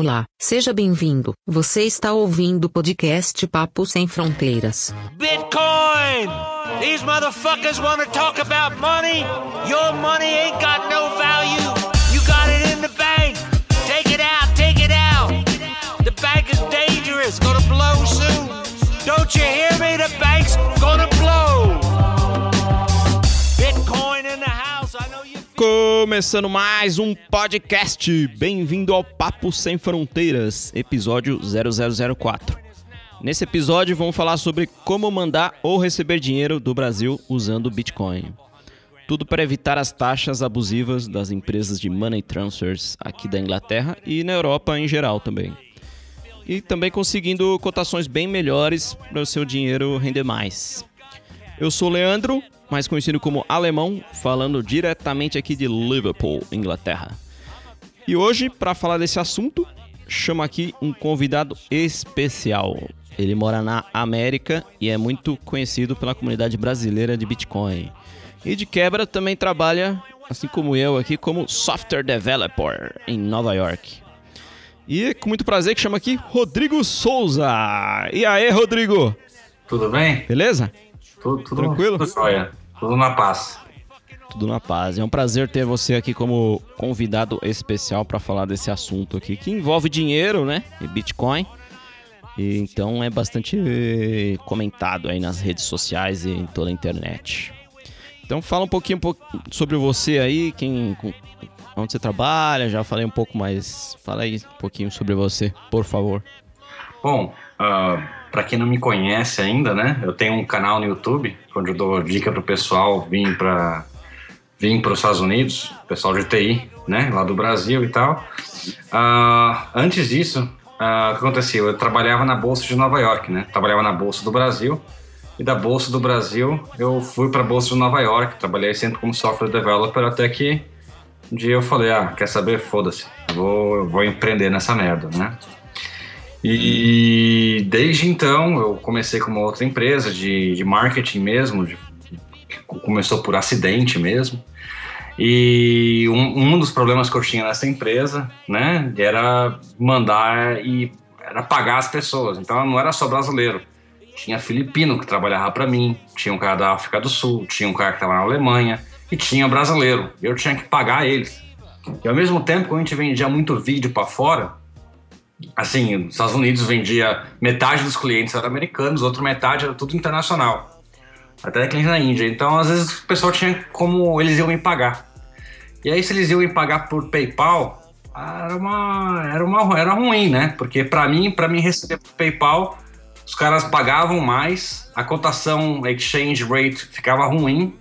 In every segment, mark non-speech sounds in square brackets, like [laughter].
Olá, seja bem-vindo. Você está ouvindo o podcast Papo Sem Fronteiras. Bitcoin! These motherfuckers want talk about money. Your money ain't got no value. You got it in the bank. Take it out, take it out. The bank is dangerous, gonna blow soon. Don't you hear me? The bank's gonna Começando mais um podcast. Bem-vindo ao Papo Sem Fronteiras, episódio 0004. Nesse episódio vamos falar sobre como mandar ou receber dinheiro do Brasil usando Bitcoin. Tudo para evitar as taxas abusivas das empresas de money transfers aqui da Inglaterra e na Europa em geral também. E também conseguindo cotações bem melhores para o seu dinheiro render mais. Eu sou o Leandro, mais conhecido como Alemão, falando diretamente aqui de Liverpool, Inglaterra. E hoje, para falar desse assunto, chamo aqui um convidado especial. Ele mora na América e é muito conhecido pela comunidade brasileira de Bitcoin. E de quebra também trabalha, assim como eu aqui, como software developer em Nova York. E é com muito prazer que chamo aqui Rodrigo Souza. E aí, Rodrigo? Tudo bem? Beleza? Tudo, tudo Tranquilo? Tudo jóia. Tudo na paz. Tudo na paz. É um prazer ter você aqui como convidado especial para falar desse assunto aqui que envolve dinheiro, né? E Bitcoin. E então é bastante eh, comentado aí nas redes sociais e em toda a internet. Então fala um pouquinho um pouco sobre você aí, quem, onde você trabalha. Já falei um pouco, mas fala aí um pouquinho sobre você, por favor. Bom, para quem não me conhece ainda, né? Eu tenho um canal no YouTube onde eu dou dica pro pessoal vir para vir para os Estados Unidos, pessoal de TI, né? Lá do Brasil e tal. Ah, antes disso, ah, o que aconteceu? Eu trabalhava na bolsa de Nova York, né? Trabalhava na bolsa do Brasil e da bolsa do Brasil eu fui para a bolsa de Nova York. Trabalhei sempre como software developer até que um dia eu falei, ah, quer saber? Foda-se, vou, vou empreender nessa merda, né? E desde então eu comecei com uma outra empresa de, de marketing mesmo, de- que começou por acidente mesmo. E um, um dos problemas que eu tinha nessa empresa, né, era mandar e era pagar as pessoas. Então não era só brasileiro. Tinha filipino que trabalhava para mim, tinha um cara da África do Sul, tinha um cara que estava na Alemanha e tinha brasileiro. Eu tinha que pagar eles. E ao mesmo tempo, quando a gente vendia muito vídeo para fora, assim, nos Estados Unidos vendia metade dos clientes eram americanos, outra metade era tudo internacional. Até cliente na Índia. Então, às vezes, o pessoal tinha como eles iam me pagar. E aí, se eles iam me pagar por PayPal, era uma era uma era ruim, né? Porque para mim, para mim receber por PayPal, os caras pagavam mais, a cotação a exchange rate ficava ruim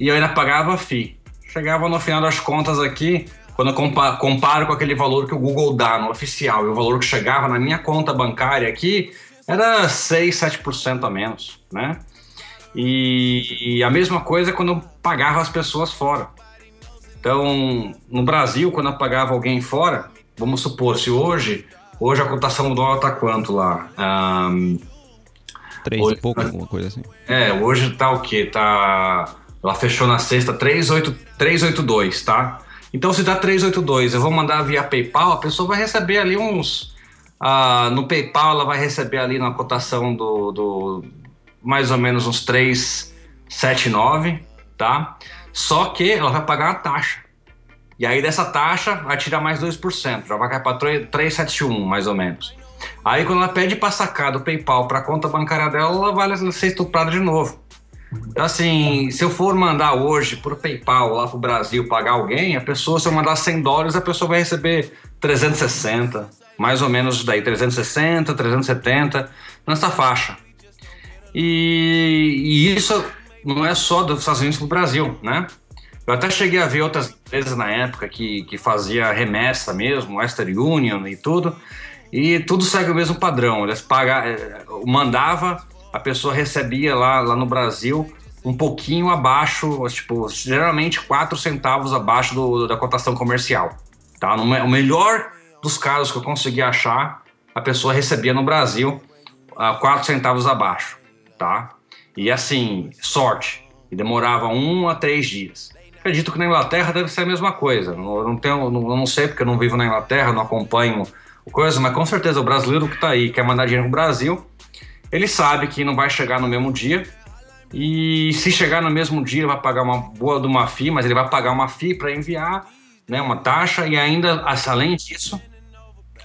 e eu ainda pagava fee. Chegava no final das contas aqui, quando eu compa- comparo com aquele valor que o Google dá no oficial e o valor que chegava na minha conta bancária aqui, era 6, 7% a menos, né? E, e a mesma coisa quando eu pagava as pessoas fora. Então, no Brasil, quando eu pagava alguém fora, vamos supor, se hoje, hoje a cotação do dólar tá quanto lá? Ahn, Três Oi. e pouco, alguma coisa assim. é, hoje tá o quê? Tá. Ela fechou na sexta 38 382, tá? Então, se dá 382, eu vou mandar via PayPal, a pessoa vai receber ali uns. ah, no PayPal, ela vai receber ali na cotação do. do mais ou menos uns 379, tá? Só que ela vai pagar uma taxa. E aí dessa taxa vai tirar mais 2%, já vai cair para 371, mais ou menos. Aí quando ela pede para sacar do PayPal para conta bancária dela, ela vai ser estuprada de novo. Então, assim, se eu for mandar hoje por PayPal lá pro Brasil pagar alguém, a pessoa, se eu mandar 100 dólares, a pessoa vai receber 360, mais ou menos daí, 360, 370, nessa faixa. E, e isso não é só dos Estados Unidos pro Brasil, né? Eu até cheguei a ver outras empresas na época que, que fazia remessa mesmo, Western Union e tudo, e tudo segue o mesmo padrão. Eles pagam, eh, mandava, a pessoa recebia lá, lá no Brasil um pouquinho abaixo, tipo, geralmente 4 centavos abaixo do, da cotação comercial. Tá? No o melhor dos casos que eu consegui achar, a pessoa recebia no Brasil a 4 centavos abaixo. Tá? E assim, sorte. E demorava um a três dias. Acredito que na Inglaterra deve ser a mesma coisa. Eu não, tenho, eu não sei porque eu não vivo na Inglaterra, não acompanho coisa, mas com certeza o brasileiro que tá aí, quer mandar dinheiro pro Brasil, ele sabe que não vai chegar no mesmo dia. E se chegar no mesmo dia, ele vai pagar uma boa de uma FII, mas ele vai pagar uma FII para enviar, né, uma taxa, e ainda, além disso,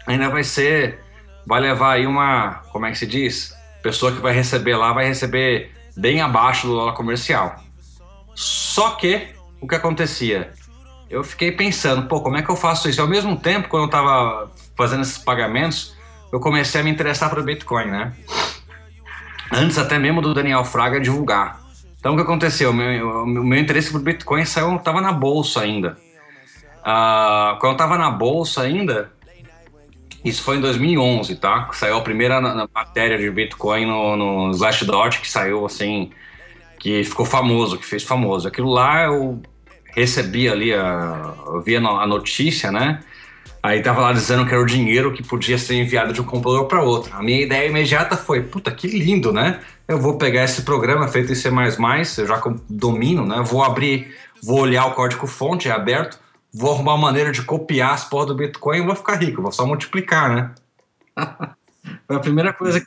ainda vai ser, vai levar aí uma, como é que se diz? Pessoa que vai receber lá vai receber bem abaixo do dólar comercial. Só que, o que acontecia? Eu fiquei pensando, pô, como é que eu faço isso? Ao mesmo tempo, quando eu estava fazendo esses pagamentos, eu comecei a me interessar para o Bitcoin, né? Antes até mesmo do Daniel Fraga divulgar. Então, o que aconteceu? O meu, meu interesse por Bitcoin saiu, estava na bolsa ainda. Uh, quando eu estava na bolsa ainda, isso foi em 2011, tá? Saiu a primeira matéria de Bitcoin no, no Slashdot, que saiu assim, que ficou famoso, que fez famoso. Aquilo lá eu recebi ali, a, eu via a notícia, né? Aí tava lá dizendo que era o dinheiro que podia ser enviado de um computador para outro. A minha ideia imediata foi, puta, que lindo, né? Eu vou pegar esse programa feito em C++, eu já domino, né? Vou abrir, vou olhar o código fonte, é aberto, vou arrumar uma maneira de copiar as porras do Bitcoin e vou ficar rico, vou só multiplicar, né? [laughs] Foi a primeira coisa que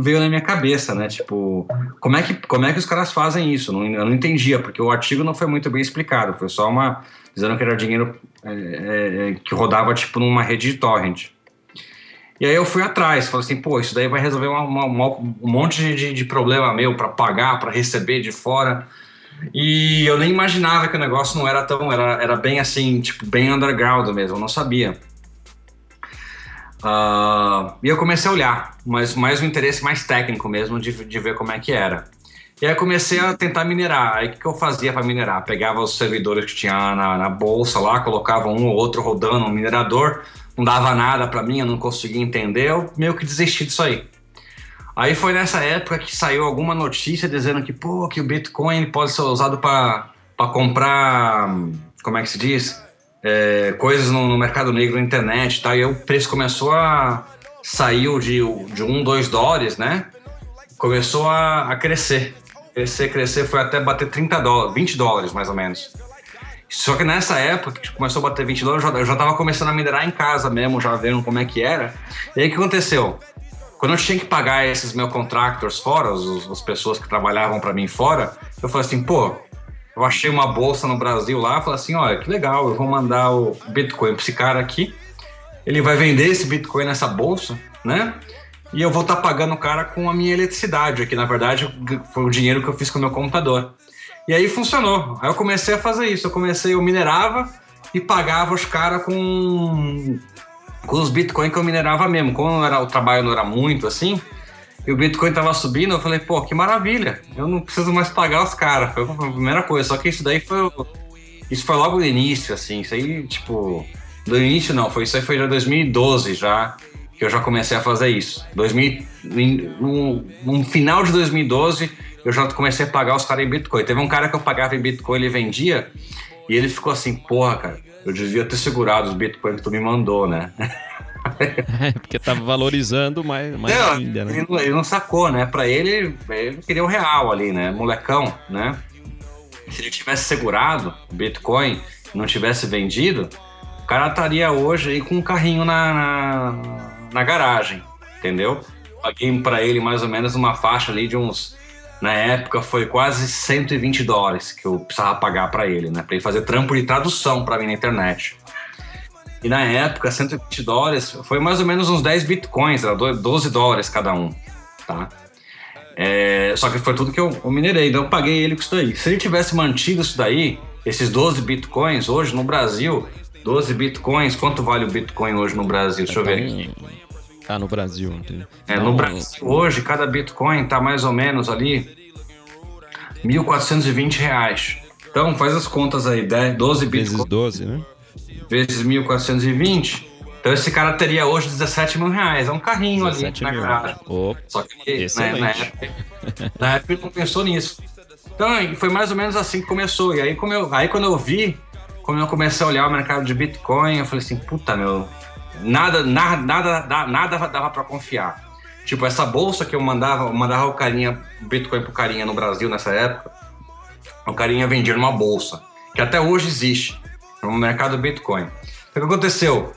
veio na minha cabeça, né? Tipo, como é que, como é que os caras fazem isso? Eu não entendia, porque o artigo não foi muito bem explicado, foi só uma. dizendo que era dinheiro é, é, é, que rodava, tipo, numa rede de torrent. E aí eu fui atrás, falei assim, pô, isso daí vai resolver uma, uma, uma, um monte de, de problema meu para pagar, para receber de fora. E eu nem imaginava que o negócio não era tão. Era, era bem assim, tipo, bem underground mesmo, eu não sabia. Uh, e eu comecei a olhar, mas mais um interesse mais técnico mesmo de, de ver como é que era. E aí comecei a tentar minerar. Aí o que, que eu fazia para minerar? Pegava os servidores que tinha na, na, bolsa lá, colocava um ou outro rodando, um minerador, não dava nada para mim, eu não conseguia entender, eu meio que desisti disso aí. Aí foi nessa época que saiu alguma notícia dizendo que, pô, que o Bitcoin pode ser usado para comprar, como é que se diz? É, coisas no, no, mercado negro na internet tá? e aí o preço começou a saiu de, de 1, 2 dólares, né? Começou a, a crescer. Crescer, crescer, foi até bater 30 dólares, 20 dólares mais ou menos. Só que nessa época que começou a bater 20 dólares, eu já, eu já tava começando a minerar em casa mesmo, já vendo como é que era. E aí o que aconteceu? Quando eu tinha que pagar esses meus contractors fora, os, as pessoas que trabalhavam para mim fora, eu falei assim, pô, eu achei uma bolsa no Brasil lá, falei assim, olha, que legal, eu vou mandar o Bitcoin para esse cara aqui, ele vai vender esse Bitcoin nessa bolsa, né? E eu vou estar tá pagando o cara com a minha eletricidade, que na verdade foi o dinheiro que eu fiz com o meu computador. E aí funcionou. Aí eu comecei a fazer isso. Eu comecei, eu minerava e pagava os caras com com os Bitcoin que eu minerava mesmo. Como era, o trabalho não era muito assim, e o Bitcoin tava subindo, eu falei, pô, que maravilha, eu não preciso mais pagar os caras. Foi a primeira coisa. Só que isso daí foi. Isso foi logo no início, assim. Isso aí, tipo. Do início não, foi isso aí foi já 2012 já que eu já comecei a fazer isso. 2000, no, no final de 2012 eu já comecei a pagar os caras em Bitcoin. Teve um cara que eu pagava em Bitcoin, ele vendia, e ele ficou assim, porra, cara, eu devia ter segurado os Bitcoin que tu me mandou, né? [laughs] [laughs] É, porque tava valorizando mais, mais não, ainda, né? Ele, ele, não sacou, né? Pra ele, ele queria o real ali, né? Molecão, né? Se ele tivesse segurado o Bitcoin e não tivesse vendido, o cara estaria hoje aí com um carrinho na, na, na garagem, entendeu? Paguei para ele mais ou menos uma faixa ali de uns na época foi quase 120 dólares que eu precisava pagar para ele, né? Para ele fazer trampo de tradução para mim na internet. E na época, 120 dólares foi mais ou menos uns 10 bitcoins, era 12 dólares cada um, tá? É, só que foi tudo que eu, eu, minerei, então eu paguei ele com isso daí. Se ele tivesse mantido isso daí, esses 12 bitcoins, hoje no Brasil, 12 bitcoins, quanto vale o bitcoin hoje no Brasil? Deixa eu ver aqui. Ah, no Brasil. Entendi. É, no Brasil, hoje, cada Bitcoin está mais ou menos ali 1.420 reais. Então, faz as contas aí, 10, 12 Bitcoin. Vezes 12, né? Vezes 1.420. Então, esse cara teria hoje 17 mil reais. É um carrinho ali na garagem. Só que né, na, época, na época ele não pensou nisso. Então, foi mais ou menos assim que começou. E aí, como eu, aí quando eu vi, quando eu comecei a olhar o mercado de Bitcoin, eu falei assim, puta, meu, nada, nada, nada, nada dava para confiar. Tipo, essa bolsa que eu mandava, eu mandava o carinha, Bitcoin pro carinha no Brasil nessa época, o carinha vendia numa bolsa, que até hoje existe, no mercado Bitcoin. O que aconteceu?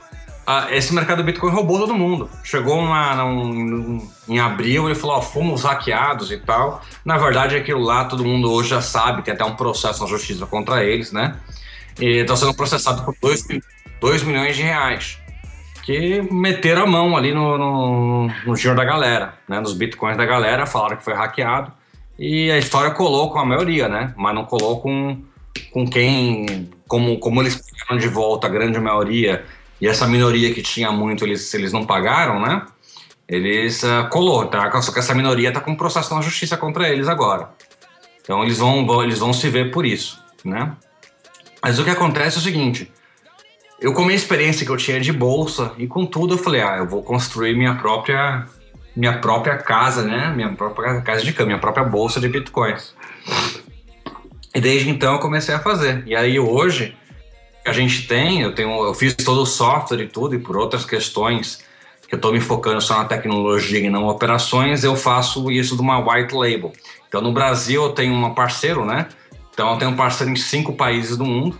esse mercado do Bitcoin roubou todo mundo. Chegou uma, num, em abril, ele falou: ó, fomos hackeados e tal. Na verdade, aquilo lá todo mundo hoje já sabe, tem até um processo na justiça contra eles, né? E estão sendo processados por 2 milhões de reais. Que meteram a mão ali no, no, no dinheiro da galera, né? Nos bitcoins da galera, falaram que foi hackeado. E a história colou com a maioria, né? Mas não colou com, com quem. Como, como eles pegaram de volta a grande maioria e essa minoria que tinha muito, eles, eles não pagaram, né? Eles uh, colou, tá? Só que essa minoria tá com processo na justiça contra eles agora. Então eles vão, vão, eles vão se ver por isso, né? Mas o que acontece é o seguinte: eu com a experiência que eu tinha de bolsa e com tudo, eu falei, ah, eu vou construir minha própria minha própria casa, né? Minha própria casa de câmbio, minha própria bolsa de bitcoins. E desde então eu comecei a fazer. E aí hoje a gente tem, eu tenho, eu fiz todo o software e tudo, e por outras questões que eu estou me focando só na tecnologia e não operações, eu faço isso de uma white label. Então no Brasil eu tenho um parceiro, né? Então eu tenho um parceiro em cinco países do mundo,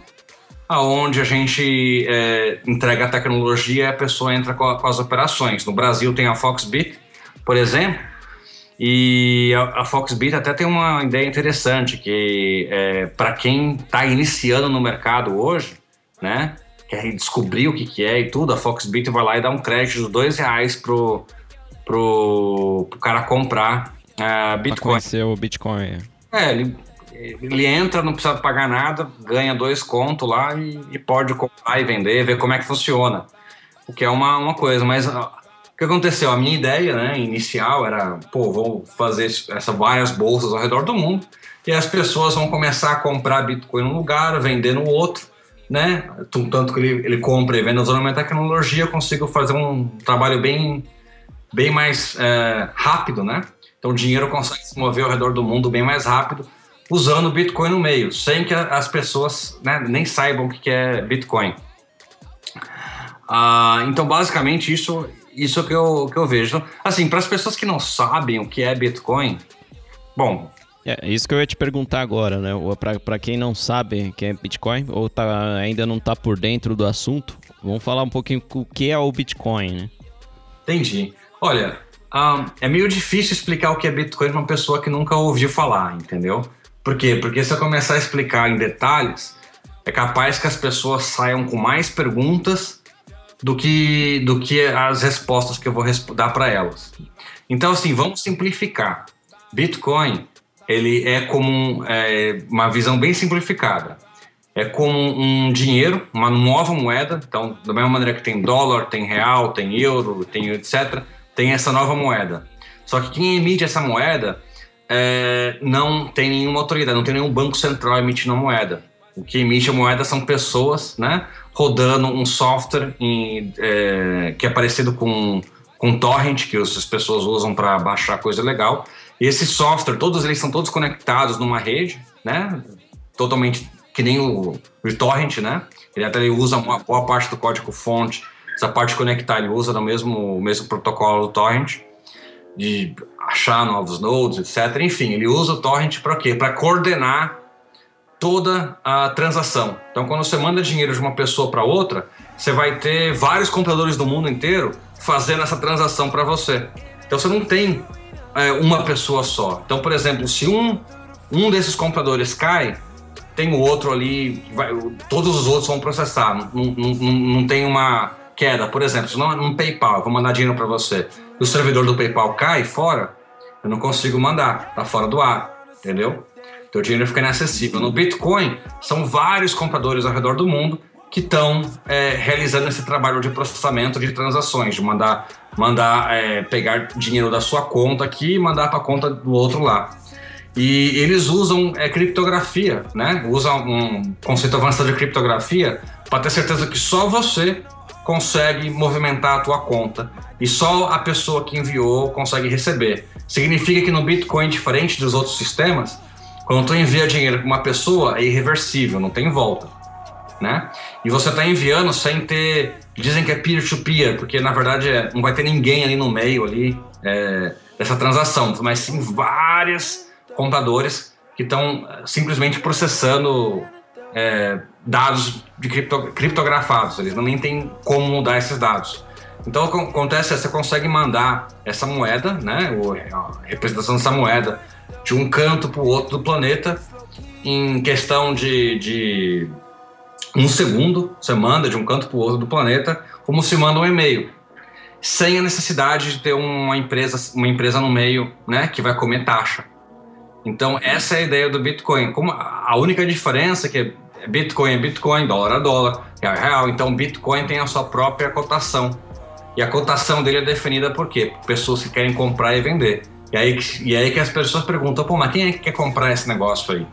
aonde a gente é, entrega a tecnologia e a pessoa entra com, com, as operações. No Brasil tem a Foxbit, por exemplo, e a, a Foxbit até tem uma ideia interessante que é, para quem está iniciando no mercado hoje, né? Quer descobrir o que, que é e tudo, a Foxbit vai lá e dá um crédito de dois reais pro, pro, pro cara comprar uh, Bitcoin. Conhecer o Bitcoin. É, ele, ele entra, não precisa pagar nada, ganha dois contos lá e, e, pode comprar e vender, ver como é que funciona. O que é uma, uma coisa, mas que aconteceu? A minha ideia né, inicial era, pô, vou fazer essa, várias bolsas ao redor do mundo e as pessoas vão começar a comprar Bitcoin num lugar, vender no outro né? Tanto que ele, ele compra e vende usando a minha tecnologia, eu consigo fazer um trabalho bem, bem mais é, rápido, né? Então o dinheiro consegue se mover ao redor do mundo bem mais rápido usando o Bitcoin no meio, sem que as pessoas né, nem saibam o que é Bitcoin. Ah, então, basicamente, isso, isso que, eu, que eu vejo. Assim, para as pessoas que não sabem o que é Bitcoin, bom, é isso que eu ia te perguntar agora, né? Para quem não sabe que é Bitcoin ou tá, ainda não está por dentro do assunto, vamos falar um pouquinho o que é o Bitcoin, né? Entendi. Olha, um, é meio difícil explicar o que é Bitcoin para uma pessoa que nunca ouviu falar, entendeu? Por quê? Porque se eu começar a explicar em detalhes, é capaz que as pessoas saiam com mais perguntas do que, do que as respostas que eu vou dar para elas. Então, assim, vamos simplificar. Bitcoin ele é como é, uma visão bem simplificada. É como um dinheiro, uma nova moeda. Então, da mesma maneira que tem dólar, tem real, tem euro, tem etc., tem essa nova moeda. Só que quem emite essa moeda é, não tem nenhuma autoridade, não tem nenhum banco central emitindo a moeda. O que emite a moeda são pessoas, né, rodando um software em, é, que é parecido com, com torrent, que as pessoas usam para baixar coisa legal, e esse software, todos eles são todos conectados numa rede, né? Totalmente que nem o, o torrent, né? Ele até ele usa uma boa parte do código fonte, essa parte de conectar, ele usa no mesmo, o mesmo protocolo do torrent, de achar novos nodes, etc. Enfim, ele usa o torrent para quê? Para coordenar toda a transação. Então, quando você manda dinheiro de uma pessoa para outra, você vai ter vários computadores do mundo inteiro fazendo essa transação para você. Então, você não tem é, uma pessoa só. Então, por exemplo, se um, um desses computadores cai, tem o outro ali, vai, todos os outros vão processar. Não, não, não tem uma queda. Por exemplo, se não no PayPal, vou mandar dinheiro para você, e o servidor do PayPal cai fora, eu não consigo mandar, tá fora do ar, entendeu? Teu dinheiro fica inacessível. No Bitcoin, são vários computadores ao redor do mundo que estão é, realizando esse trabalho de processamento de transações, de mandar, mandar é, pegar dinheiro da sua conta aqui e mandar para a conta do outro lá. E eles usam é, criptografia, né? Usam um conceito avançado de criptografia para ter certeza que só você consegue movimentar a tua conta e só a pessoa que enviou consegue receber. Significa que no Bitcoin, diferente dos outros sistemas, quando tu envia dinheiro para uma pessoa é irreversível, não tem volta né? E você está enviando sem ter. Dizem que é peer-to-peer, -peer, porque na verdade é, não vai ter ninguém ali no meio ali é, dessa transação, mas sim vários computadores que estão é, simplesmente processando é, dados de cripto, criptografados, eles não nem têm como mudar esses dados. Então acontece você consegue mandar essa moeda, né, a representação dessa moeda, de um canto para o outro do planeta em questão de, de um segundo. Você manda de um canto para o outro do planeta, como se manda um e-mail, sem a necessidade de ter uma empresa, uma empresa no meio, né, que vai comer taxa. Então essa é a ideia do Bitcoin. Como a única diferença é que Bitcoin é Bitcoin, dólar é dólar, é real. Então Bitcoin tem a sua própria cotação. E a cotação dele é definida por quê? Por pessoas que querem comprar e vender. E aí, e aí que as pessoas perguntam, pô, mas quem é que quer comprar esse negócio aí?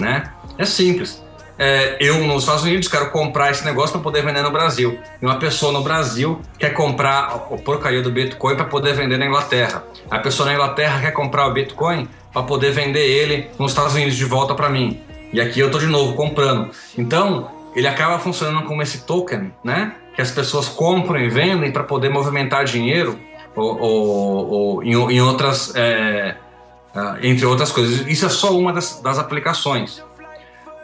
Né? É simples. É, eu, nos Estados Unidos, quero comprar esse negócio para poder vender no Brasil. E uma pessoa no Brasil quer comprar a porcaria do Bitcoin para poder vender na Inglaterra. A pessoa na Inglaterra quer comprar o Bitcoin para poder vender ele nos Estados Unidos de volta para mim. E aqui eu tô de novo comprando. Então, ele acaba funcionando como esse token, né? Que as pessoas compram e vendem para poder movimentar dinheiro ou, ou, ou em, em, outras, é, ah, entre outras coisas. Isso é só uma das, das aplicações.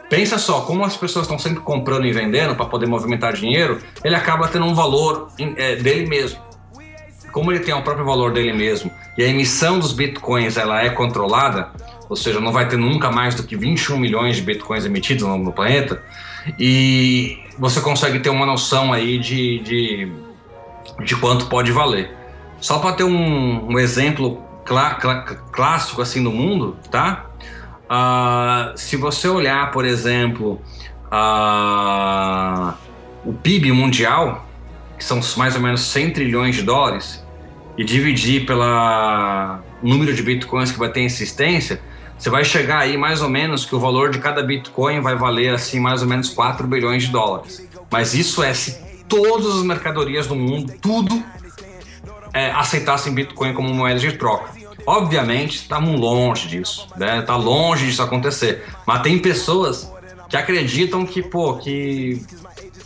Pensa só, como as pessoas estão sempre comprando e vendendo para poder movimentar dinheiro, ele acaba tendo um valor é, dele mesmo. Como ele tem o próprio valor dele mesmo e a emissão dos bitcoins ela é controlada, ou seja, não vai ter nunca mais do que 21 milhões de bitcoins emitidos no, no planeta, e você consegue ter uma noção aí de, de, de quanto pode valer. Só para ter um, um exemplo clá, clá, clássico assim no mundo, tá? Uh, se você olhar, por exemplo, uh, o PIB mundial, que são mais ou menos 100 trilhões de dólares, e dividir pelo número de bitcoins que vai ter em existência, você vai chegar aí mais ou menos que o valor de cada bitcoin vai valer assim mais ou menos 4 bilhões de dólares. Mas isso é se todas as mercadorias do mundo, tudo é, aceitassem Bitcoin como moeda de troca. Obviamente, estamos longe disso, né? Tá longe disso acontecer. Mas tem pessoas que acreditam que, pô, que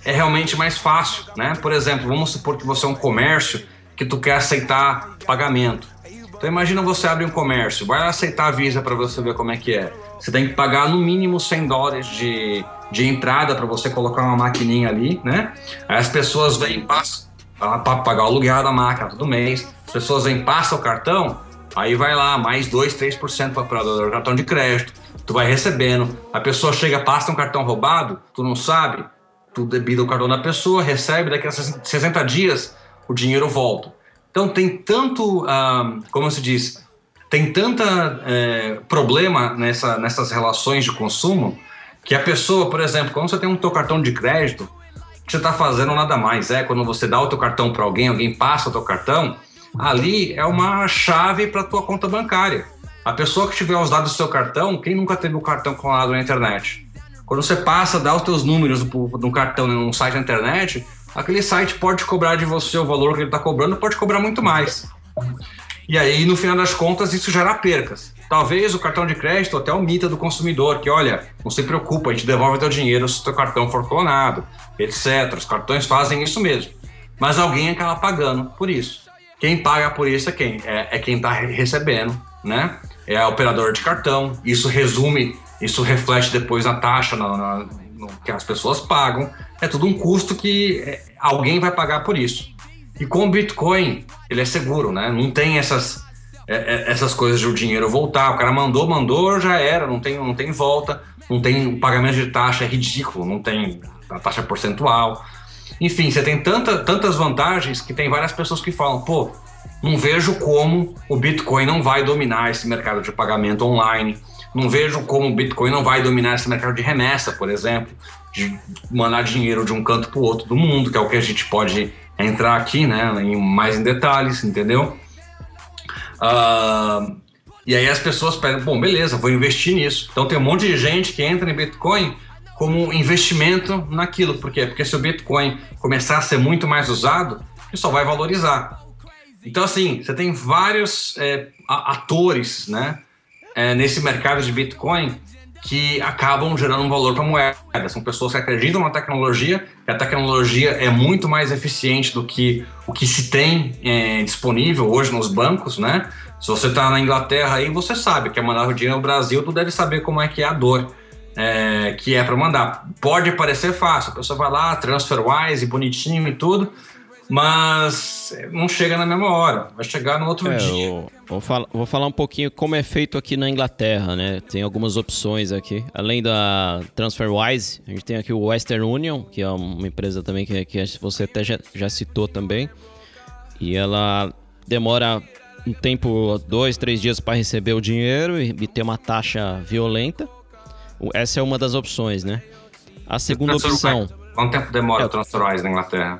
é realmente mais fácil, né? Por exemplo, vamos supor que você é um comércio que tu quer aceitar pagamento. Então imagina você abre um comércio, vai aceitar a Visa para você ver como é que é. Você tem que pagar no mínimo 100 dólares de, de entrada para você colocar uma maquininha ali, né? Aí as pessoas vêm, passam para pagar o aluguel da máquina todo mês. As pessoas vêm, passam o cartão, aí vai lá, mais 2, 3% para o cartão de crédito. Tu vai recebendo. A pessoa chega, passa um cartão roubado, tu não sabe, tu debita o cartão da pessoa, recebe, daqui a 60 dias o dinheiro volta. Então tem tanto, ah, como se diz, tem tanta é, problema nessa, nessas relações de consumo que a pessoa, por exemplo, quando você tem um teu cartão de crédito, que você está fazendo nada mais é quando você dá o teu cartão para alguém, alguém passa o teu cartão, ali é uma chave para tua conta bancária. A pessoa que tiver os dados do seu cartão, quem nunca teve o cartão colado na internet? Quando você passa, dá os teus números do cartão num site na internet, aquele site pode cobrar de você o valor que ele está cobrando, pode cobrar muito mais. E aí, no final das contas, isso gera percas. Talvez o cartão de crédito até omita do consumidor, que olha, não se preocupa, a gente devolve teu dinheiro se o teu cartão for clonado, etc. Os cartões fazem isso mesmo. Mas alguém acaba pagando por isso. Quem paga por isso é quem? É, é quem está recebendo, né? É a operadora de cartão. Isso resume, isso reflete depois na taxa na, na, no que as pessoas pagam. É tudo um custo que é, alguém vai pagar por isso. E com o Bitcoin, ele é seguro, né? Não tem essas, é, é, essas coisas de o dinheiro voltar. O cara mandou, mandou, já era, não tem, não tem volta, não tem pagamento de taxa, é ridículo, não tem a taxa percentual. Enfim, você tem tanta, tantas vantagens que tem várias pessoas que falam, pô, não vejo como o Bitcoin não vai dominar esse mercado de pagamento online. Não vejo como o Bitcoin não vai dominar esse mercado de remessa, por exemplo, de mandar dinheiro de um canto para o outro do mundo, que é o que a gente pode entrar aqui, né, em, mais em detalhes, entendeu? Uh, e aí as pessoas pedem, bom, beleza, vou investir nisso. Então tem um monte de gente que entra em Bitcoin como investimento naquilo. Por quê? Porque se o Bitcoin começar a ser muito mais usado, ele só vai valorizar. Então, assim, você tem vários é, atores né, é, nesse mercado de Bitcoin que acabam gerando um valor para a moeda. São pessoas que acreditam na tecnologia, que a tecnologia é muito mais eficiente do que o que se tem é, disponível hoje nos bancos, né? Se você está na Inglaterra aí, você sabe que é mandar o dinheiro no Brasil, tu deve saber como é que é a dor é, que é para mandar. Pode parecer fácil, a pessoa vai lá, TransferWise, bonitinho e tudo, mas não chega na mesma hora, vai chegar no outro É, dia. eu vou, falar, vou falar um pouquinho como é feito aqui na Inglaterra, né? Tem algumas opções aqui. Além da TransferWise, a gente tem aqui o Western Union, que é uma empresa também que, que você até já, já citou também. E ela demora um tempo, dois, três dias para receber o dinheiro e, e ter uma taxa violenta. Essa é uma das opções, né? A segunda opção, Quanto tempo demora É. o TransferWise na Inglaterra?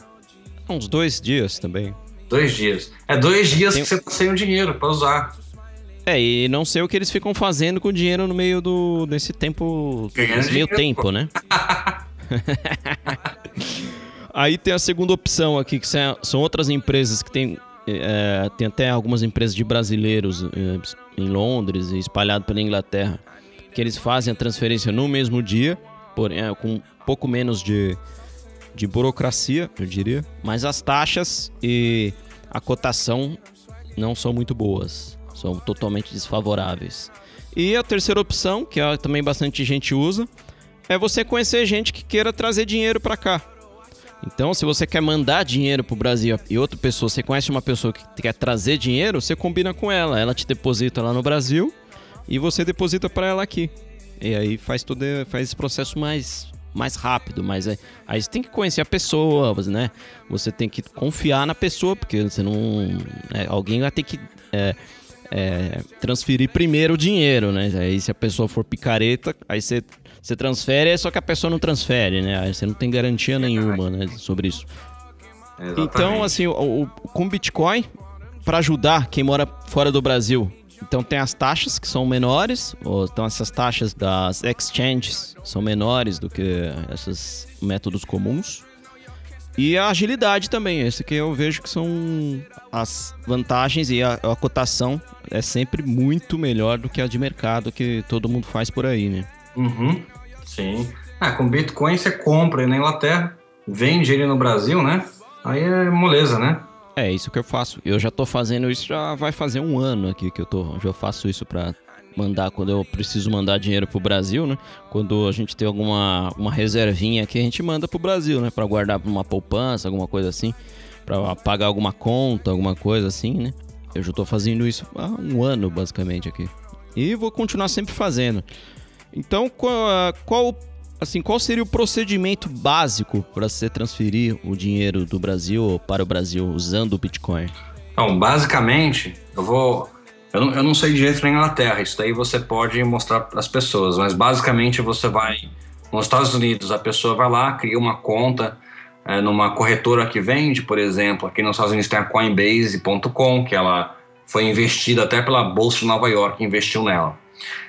Uns dois dias também. Dois dias. É dois dias Tem- que você tá sem o dinheiro para usar. É, e não sei o que eles ficam fazendo com o dinheiro no meio do desse tempo, Ganhando nesse meio dinheiro, tempo, né? [laughs] Aí tem a segunda opção aqui, que são são outras empresas que tem, é, tem até algumas empresas de brasileiros é, em Londres e espalhado pela Inglaterra, que eles fazem a transferência no mesmo dia, porém é, com um pouco menos de, de burocracia, eu diria, mas as taxas e a cotação não são muito boas, são totalmente desfavoráveis. E a terceira opção, que é, também bastante gente usa, é você conhecer gente que queira trazer dinheiro para cá. Então, se você quer mandar dinheiro pro Brasil e outra pessoa, você conhece uma pessoa que quer trazer dinheiro, você combina com ela. Ela te deposita lá no Brasil e você deposita para ela aqui. E aí faz todo faz esse processo mais mais rápido, mas é, aí você tem que conhecer a pessoa, você, né? Você tem que confiar na pessoa, porque você não, né, alguém vai ter que é, é, transferir primeiro o dinheiro, né? Aí se a pessoa for picareta, aí você, você transfere, só que a pessoa não transfere, né? Aí você não tem garantia nenhuma, né, sobre isso. Exatamente. Então, assim, o, o- com Bitcoin, para ajudar quem mora fora do Brasil, então tem as taxas que são menores, ou, então essas taxas das exchanges são menores do que esses métodos comuns. E a agilidade também, esse que eu vejo que são as vantagens e a, a cotação é sempre muito melhor do que a de mercado que todo mundo faz por aí, né? Uhum, sim. Ah, com Bitcoin você compra aí na Inglaterra, vende ele no Brasil, né? Aí é moleza, né? É isso que eu faço. Eu já tô fazendo isso, já vai fazer um ano aqui que eu tô, já faço isso pra mandar quando eu preciso mandar dinheiro pro Brasil, né? Quando a gente tem alguma uma reservinha aqui, a gente manda pro Brasil, né, Pra guardar pra uma poupança, alguma coisa assim, Pra pagar alguma conta, alguma coisa assim, né? Eu já tô fazendo isso há um ano basicamente aqui. E vou continuar sempre fazendo. Então, qual, qual assim, qual seria o procedimento básico para você transferir o dinheiro do Brasil para o Brasil usando o Bitcoin? Então, basicamente, eu vou. Eu não, eu não sei direito na Inglaterra, isso daí você pode mostrar para as pessoas, mas basicamente você vai. Nos Estados Unidos, a pessoa vai lá, cria uma conta é, numa corretora que vende, por exemplo. Aqui nos Estados Unidos tem a Coinbase.com, que ela foi investida até pela Bolsa de Nova York, investiu nela.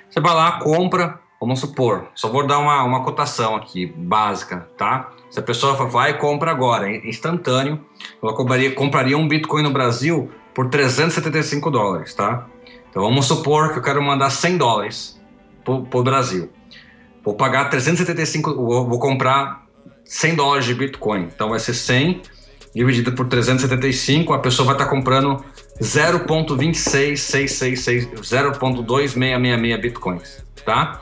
Você vai lá, compra, vamos supor, só vou dar uma, uma cotação aqui, básica, tá? Se a pessoa vai e compra agora, instantâneo, ela compraria, compraria um Bitcoin no Brasil por 375 dólares, tá? Então vamos supor que eu quero mandar 100 dólares pro, pro Brasil. Vou pagar 375, vou, comprar 100 dólares de Bitcoin. Então vai ser 100 dividido por 375, a pessoa vai estar comprando 0.26666, 0.2666 Bitcoins, tá?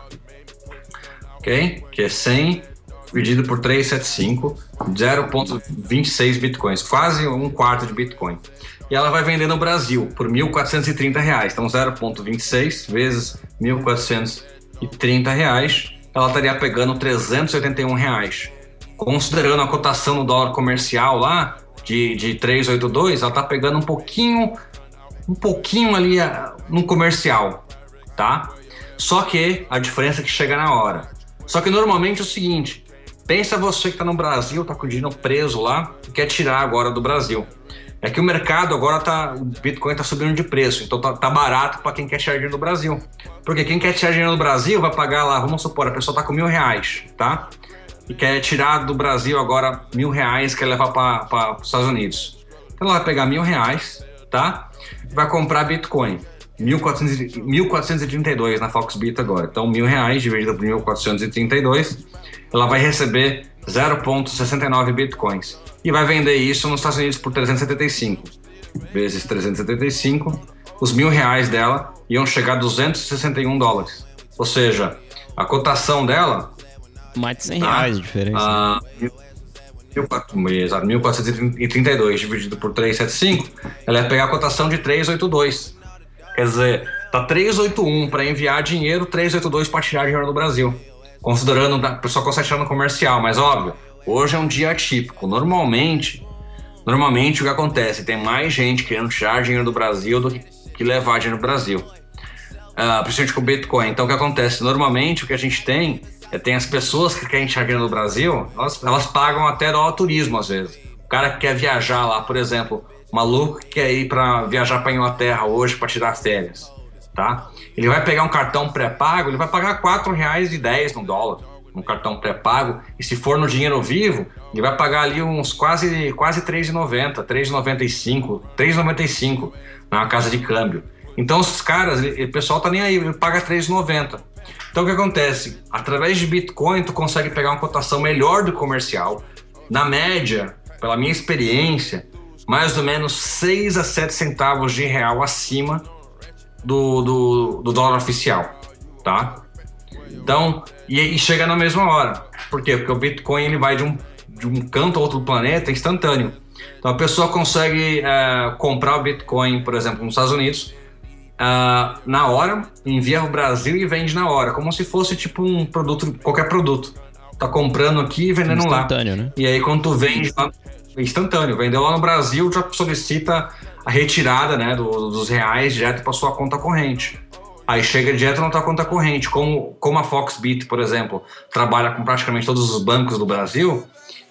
Ok? Que é 100 dividido por 375, 0.26 Bitcoins, quase um quarto de Bitcoin. E ela vai vender no Brasil por 1.430 reais. Então 0.26 vezes 1.430 reais, ela estaria pegando 381 reais. Considerando a cotação no dólar comercial lá de, de 382, ela está pegando um pouquinho um pouquinho ali ah, no comercial, tá? Só que a diferença é que chega na hora. Só que normalmente é o seguinte: pensa você que está no Brasil, tá com o dinheiro preso lá e quer tirar agora do Brasil. É que o mercado agora tá. O Bitcoin tá subindo de preço, então tá, tá barato para quem quer tirar dinheiro do Brasil. Porque quem quer tirar dinheiro do Brasil vai pagar lá, vamos supor, a pessoa tá com mil reais, tá? E quer tirar do Brasil agora mil reais, quer levar para os Estados Unidos. Então ela vai pegar mil reais, tá? Vai comprar Bitcoin. 1400 1432 na Foxbit agora. Então, mil reais dividido por 1432, ela vai receber 0,69 bitcoins. E vai vender isso nos Estados Unidos por 375. Vezes 375, os mil reais dela iam chegar a 261 dólares. Ou seja, A cotação dela. Mais de 100 tá? reais de diferença. Ah, 1432 dividido por 375, ela ia pegar a cotação de 382. Quer dizer, tá 381 para enviar dinheiro, 382 para tirar dinheiro do Brasil. Considerando a pessoa consegue tirar no comercial, mas óbvio, hoje é um dia atípico. Normalmente, normalmente o que acontece? Tem mais gente querendo tirar dinheiro do Brasil do que, levar dinheiro do Brasil. Uh, principalmente com o Bitcoin. Então o que acontece? Normalmente o que a gente tem é tem as pessoas que querem tirar dinheiro do Brasil, elas, elas pagam até dólar turismo às vezes. O cara que quer viajar lá, por exemplo, maluco que quer ir para viajar para Inglaterra hoje para tirar férias, tá? Ele vai pegar um cartão pré-pago, ele vai pagar R$ 4,10 no dólar, um cartão pré-pago, e se for no dinheiro vivo, ele vai pagar ali uns quase quase 3,90, 3,95, 3,95 na casa de câmbio. Então os caras, o pessoal tá nem aí, ele paga 3,90. Então o que acontece? Através de Bitcoin tu consegue pegar uma cotação melhor do comercial. Na média, pela minha experiência, mais ou menos 6 a 7 centavos de real acima do, do, do dólar oficial, tá? Então, e, e, chega na mesma hora. Por quê? Porque o Bitcoin ele vai de um, de um canto a outro do planeta instantâneo. Então a pessoa consegue é, comprar o Bitcoin, por exemplo, nos Estados Unidos, uh, na hora, envia ao Brasil e vende na hora, como se fosse tipo um produto, qualquer produto. Tá comprando aqui e vendendo lá. Instantâneo, né? E aí quando tu vende lá, instantâneo, vendeu lá no Brasil, já solicita a retirada né, do, dos reais direto para sua conta corrente. Aí chega direto na tua conta corrente, como, como a Foxbit, por exemplo, trabalha com praticamente todos os bancos do Brasil,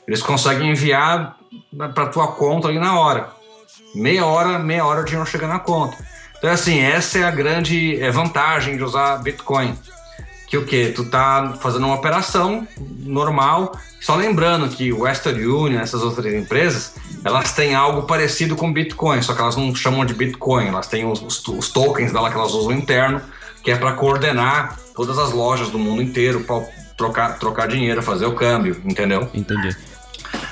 eles conseguem enviar para tua conta ali na hora. Meia hora, meia hora o dinheiro chega na conta. Então, assim, essa é a grande vantagem de usar Bitcoin. Que o que? Tu tá fazendo uma operação normal, só lembrando que o Western Union, essas outras empresas, elas têm algo parecido com Bitcoin, só que elas não chamam de Bitcoin, elas têm os, os, os tokens dela que elas usam interno, que é para coordenar todas as lojas do mundo inteiro para trocar, trocar dinheiro, fazer o câmbio, entendeu? Entendi.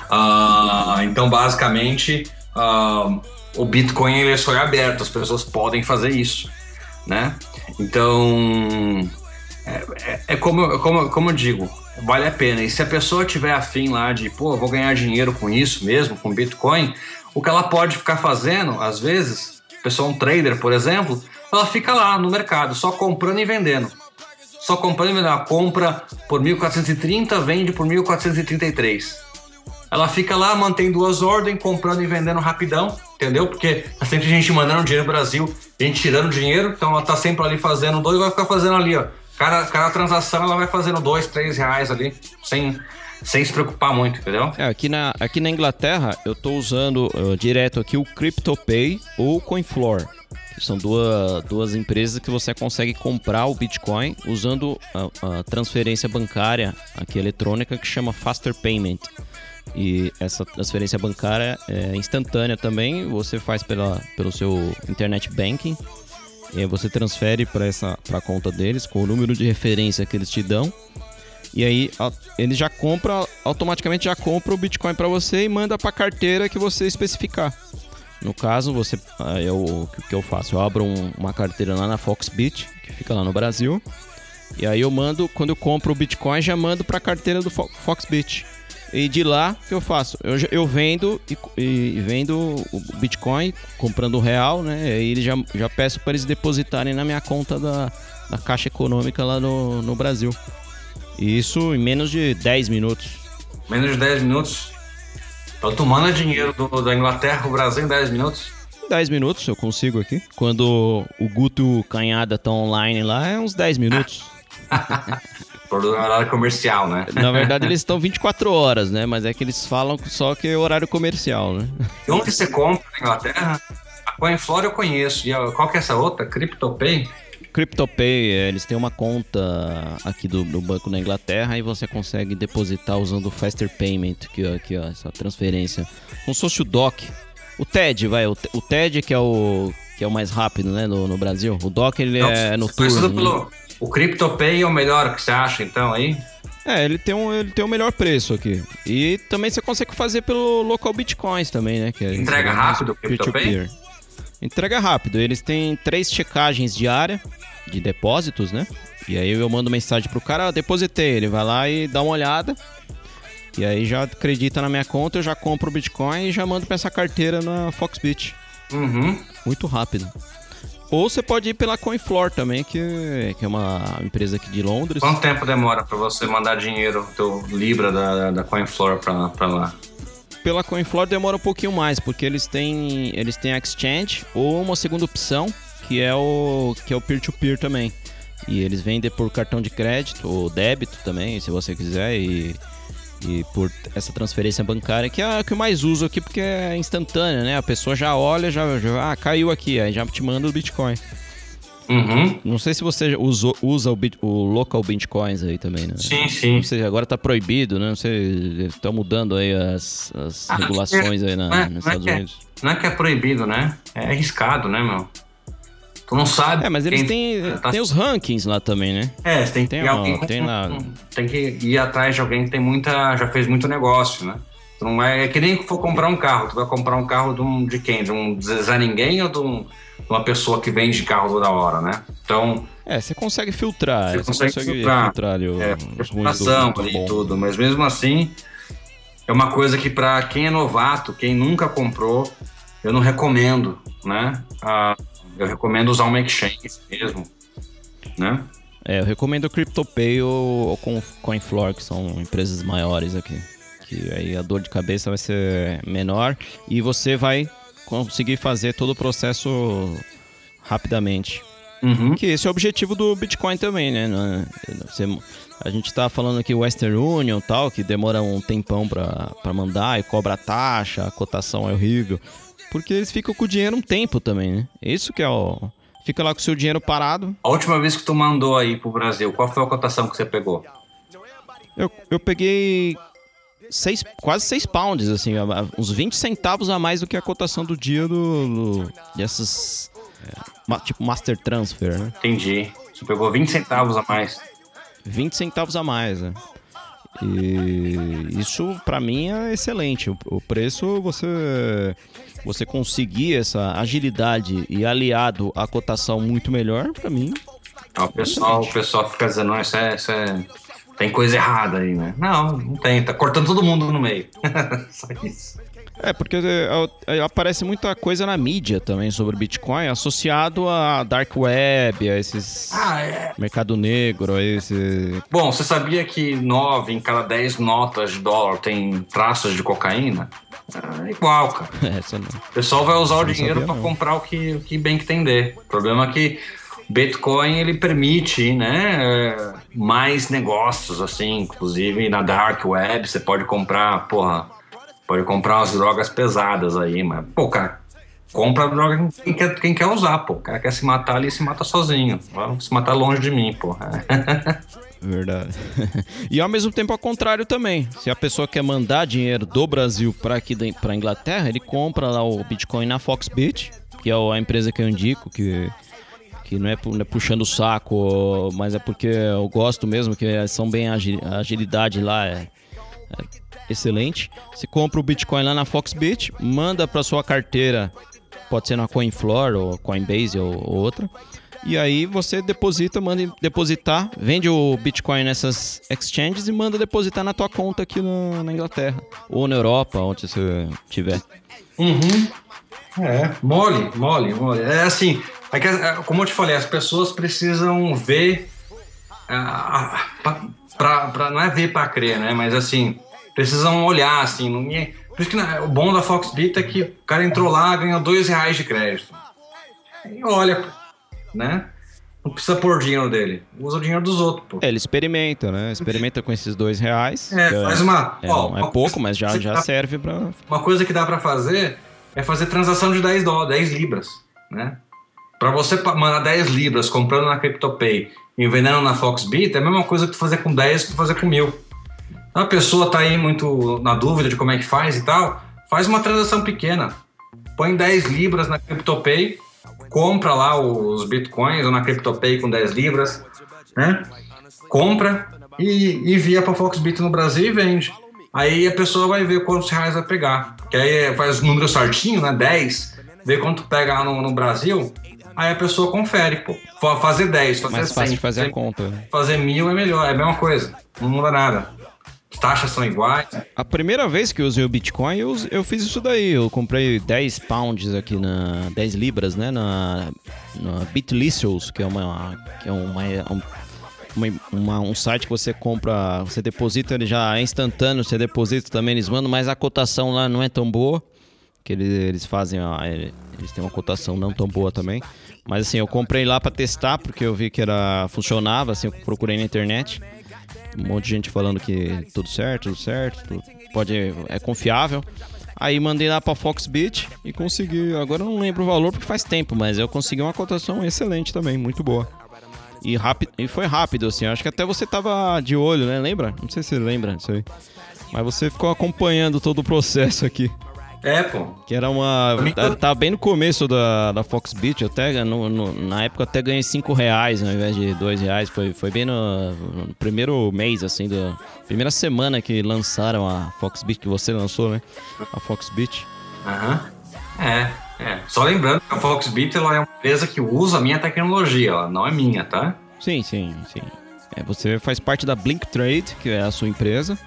Uh, então, basicamente, uh, o Bitcoin ele só é aberto, as pessoas podem fazer isso, né? Então, é, é, é como, como, como eu digo, vale a pena. E se a pessoa tiver afim lá de, pô, vou ganhar dinheiro com isso mesmo, com Bitcoin, o que ela pode ficar fazendo, às vezes, pessoa um trader, por exemplo, ela fica lá no mercado, só comprando e vendendo. Só comprando e vendendo. Ela compra por 1.430, vende por 1.433. Ela fica lá, mantém duas ordens, comprando e vendendo rapidão entendeu? Porque tá sempre gente mandando dinheiro no Brasil, gente tirando dinheiro, então ela tá sempre ali fazendo dois, vai ficar fazendo ali, ó. Cada, cada transação ela vai fazendo dois, três reais ali, sem, sem se preocupar muito, entendeu? É, aqui na, aqui na Inglaterra eu tô usando uh, direto aqui o CryptoPay ou o CoinFloor. Que são duas, duas empresas que você consegue comprar o Bitcoin usando a, a transferência bancária aqui eletrônica que chama Faster Payment. E essa transferência bancária é instantânea também, você faz pela, pelo seu internet banking. Você transfere para essa pra conta deles com o número de referência que eles te dão. E aí ele já compra, automaticamente já compra o Bitcoin para você e manda para a carteira que você especificar. No caso, você eu, o que eu faço? Eu abro um, uma carteira lá na Foxbit, que fica lá no Brasil. E aí eu mando, quando eu compro o Bitcoin, já mando para a carteira do Foxbit. E de lá, o que eu faço? Eu, eu vendo e, e, vendo o Bitcoin, comprando o real, né? E já, já peço para eles depositarem na minha conta da, da Caixa Econômica lá no, no Brasil. E isso em menos de 10 minutos. Menos de 10 minutos? Tu manda dinheiro do, da Inglaterra pro Brasil em 10 minutos? 10 minutos eu consigo aqui. Quando o Guto Canhada tá online lá, é uns 10 minutos. [laughs] Por horário comercial, né? [laughs] Na verdade, eles [laughs] estão 24 horas, né? Mas é que eles falam só que é horário comercial, né? E onde você compra na Inglaterra? A CoinFlora eu conheço. E qual que é essa outra? CryptoPay? CryptoPay, é, eles têm uma conta aqui do, do, banco na Inglaterra e você consegue depositar usando o Faster Payment, que aqui ó, essa transferência. Como se fosse o DOC. O TED, vai, o, o TED que é o que é o mais rápido, né, no, no Brasil. O DOC ele Não, é noturno. Pelo, né? O CryptoPay é o melhor que você acha, então, aí? É, ele tem, um, ele tem o melhor preço aqui. E também você consegue fazer pelo local bitcoins também, né? Que é, Entrega rápido o CryptoPay? Entrega rápido. Eles têm três checagens diárias. de depósitos, né? E aí eu mando mensagem pro cara, ah, depositei. Ele vai lá e dá uma olhada. E aí já acredita na minha conta, eu já compro o Bitcoin e já mando pra essa carteira na Foxbit. Uhum. Muito rápido. Ou você pode ir pela Coinfloor também, que, que é uma empresa aqui de Londres. Quanto tempo demora pra você mandar dinheiro, teu Libra da, da CoinFloor pra, pra lá? Pela Coinfloor demora um pouquinho mais, porque eles têm eles têm a exchange ou uma segunda opção, que é o que é o peer-to-peer também. E eles vendem por cartão de crédito ou débito também, se você quiser, e, e por essa transferência bancária, que é a que eu mais uso aqui, porque é instantânea, né? A pessoa já olha, já, já ah, caiu aqui, aí já te manda o Bitcoin. Uhum. Não sei se você usou, usa o, o local Bitcoins aí também, né? Sim, sim. Não sei, agora tá proibido, né? Não sei, estão mudando aí as, as Ah, regulações aí na, não é- nos é Estados é- Unidos. Não é que é proibido, né? É arriscado, né, meu? Tu não sabe. É, mas eles têm, tá- têm os rankings lá também, né? É, tem que tem ir alguém uma- tem lá- tem que ir atrás de alguém que tem muita, já fez muito negócio, né? Tu não é, é que nem for comprar um carro. Tu vai comprar um carro de, um, de quem? De um Zé Ninguém ou de, um- de uma pessoa que vende carro toda hora, né? Então, É, você consegue filtrar. Você Você consegue consegue, filtrar. filtrar, ali é, os ruins do bom. e tudo. Mas mesmo assim, é uma coisa que para quem é novato, quem nunca comprou, eu não recomendo, né? Ah, eu recomendo usar uma exchange mesmo, né? É, eu recomendo o CryptoPay ou, ou com CoinFloor, que são empresas maiores aqui. Que aí a dor de cabeça vai ser menor e você vai conseguir fazer todo o processo rapidamente. Uhum. Que esse é o objetivo do Bitcoin também, né? É- você- a gente tá falando aqui Western Union e tal, que demora um tempão pra, pra mandar e cobra taxa, a cotação é horrível. Porque eles ficam com o dinheiro um tempo também, né? Isso que é o. Fica lá com o seu dinheiro parado. A última vez que tu mandou aí pro Brasil, qual foi a cotação que você pegou? Eu, eu peguei seis, quase 6 pounds, assim, uns 20 centavos a mais do que a cotação do dia do, do- dessas. é, tipo Master Transfer, né? Entendi. Você pegou 20 centavos a mais. 20 centavos a mais, né? E isso pra mim é excelente. O, o preço você você conseguir essa agilidade e aliado à cotação muito melhor, pra mim. Ah, o, pessoal, o pessoal fica dizendo, não, isso é, isso é- Tem coisa errada aí, né? Não, não tem. Tá cortando todo mundo no meio. [laughs] Só isso. É, porque é, é, aparece muita coisa na mídia também sobre Bitcoin associado a dark web, a esses Ah, é. mercado negro, a esse Bom, você sabia que 9 em cada 10 notas de dólar tem traços de cocaína? É igual, cara. [laughs] O pessoal vai usar o dinheiro para comprar o que, o que bem que entender. O problema é que Bitcoin ele permite, né, mais negócios assim, inclusive na dark web você pode comprar, porra, pode comprar umas drogas pesadas aí, mas pô, cara, compra a droga quem quer, quem quer usar, pô. O cara quer se matar ali, se mata sozinho. Se matar longe de mim, pô. [laughs] Verdade. [laughs] e ao mesmo tempo ao contrário também. Se a pessoa quer mandar dinheiro do Brasil para aqui para Inglaterra, ele compra lá o Bitcoin na Foxbit, que é a empresa que eu indico, que que não é, não é puxando o saco, mas é porque eu gosto mesmo, que são bem a agilidade lá é, é excelente. Você compra o Bitcoin lá na Foxbit, manda para sua carteira, pode ser na Coinfloor ou Coinbase ou, ou outra. E aí você deposita, manda depositar, vende o Bitcoin nessas exchanges e manda depositar na tua conta aqui no- na Inglaterra ou na Europa, onde você estiver. Uhum. É, mole, mole, mole. É assim, é que, é, como eu te falei, as pessoas precisam ver. ah, pra, pra- pra- não é ver pra crer, né? Mas assim, precisam olhar, assim. Não, é- por isso que né, o bom da Foxbit é que o cara entrou lá, ganhou dois reais de crédito. E olha, né? Não precisa pôr dinheiro dele. Usa o dinheiro dos outros, pô. É, ele experimenta, né? Experimenta com esses dois reais. É, faz uma. É, ó, é uma pouco, coisa- mas já, já tá- serve pra. Uma coisa que dá pra fazer é fazer transação de 10 dólares, 10 libras, né? Para você mandar 10 libras comprando na CryptoPay e vendendo na Foxbit, é a mesma coisa que tu fazer com 10 que tu fazer com mil. Então, a pessoa tá aí muito na dúvida de como é que faz e tal, faz uma transação pequena. Põe 10 libras na CryptoPay, compra lá os bitcoins ou na CryptoPay com 10 libras, né? Compra e envia para Foxbit no Brasil e vende. Aí a pessoa vai ver quantos reais vai pegar. Que aí faz o número certinho, né? 10. Vê quanto pega lá no, no Brasil. aí a pessoa confere, pô. Fa- Fazer 10, fazer Mais 100, fácil de fazer a conta. né? fazer mil é melhor, é a mesma coisa. Não muda nada. As taxas são iguais. A primeira vez que eu usei o Bitcoin, eu, eu fiz isso daí. Eu comprei 10 pounds aqui na. 10 libras, né? Na, na Bitlicious, que é uma. Que é uma, um, uma- uma- um site que você compra, você deposita, ele já é instantâneo, você deposita também, eles mandam, mas a cotação lá não é tão boa. Que eles, eles fazem, ó, eles têm uma cotação não tão boa também. Mas assim, eu comprei lá pra testar, porque eu vi que era funcionava, assim, eu procurei na internet. Um monte de gente falando que tudo certo, tudo certo, tudo- pode, é confiável. Aí mandei lá pra Foxbit e consegui. Agora eu não lembro o valor porque faz tempo, mas eu consegui uma cotação excelente também, muito boa. E, rápido, e foi rápido, assim. Acho que até você tava de olho, né? Lembra? Não sei se você lembra disso aí. Mas você ficou acompanhando todo o processo aqui. É, pô. Que era uma. Tá, tá bem no começo da, da Foxbit, eu até no, no- na época eu até ganhei 5 reais ao invés de 2 reais. Foi, foi bem no, no primeiro mês, assim, da primeira semana que lançaram a Foxbit, que você lançou, né? A Foxbit. Aham. É, é. Só lembrando que a Foxbit ela é uma empresa que usa a minha tecnologia, ela não é minha, tá? Sim, sim, sim. É, você faz parte da Blink Trade, que é a sua empresa,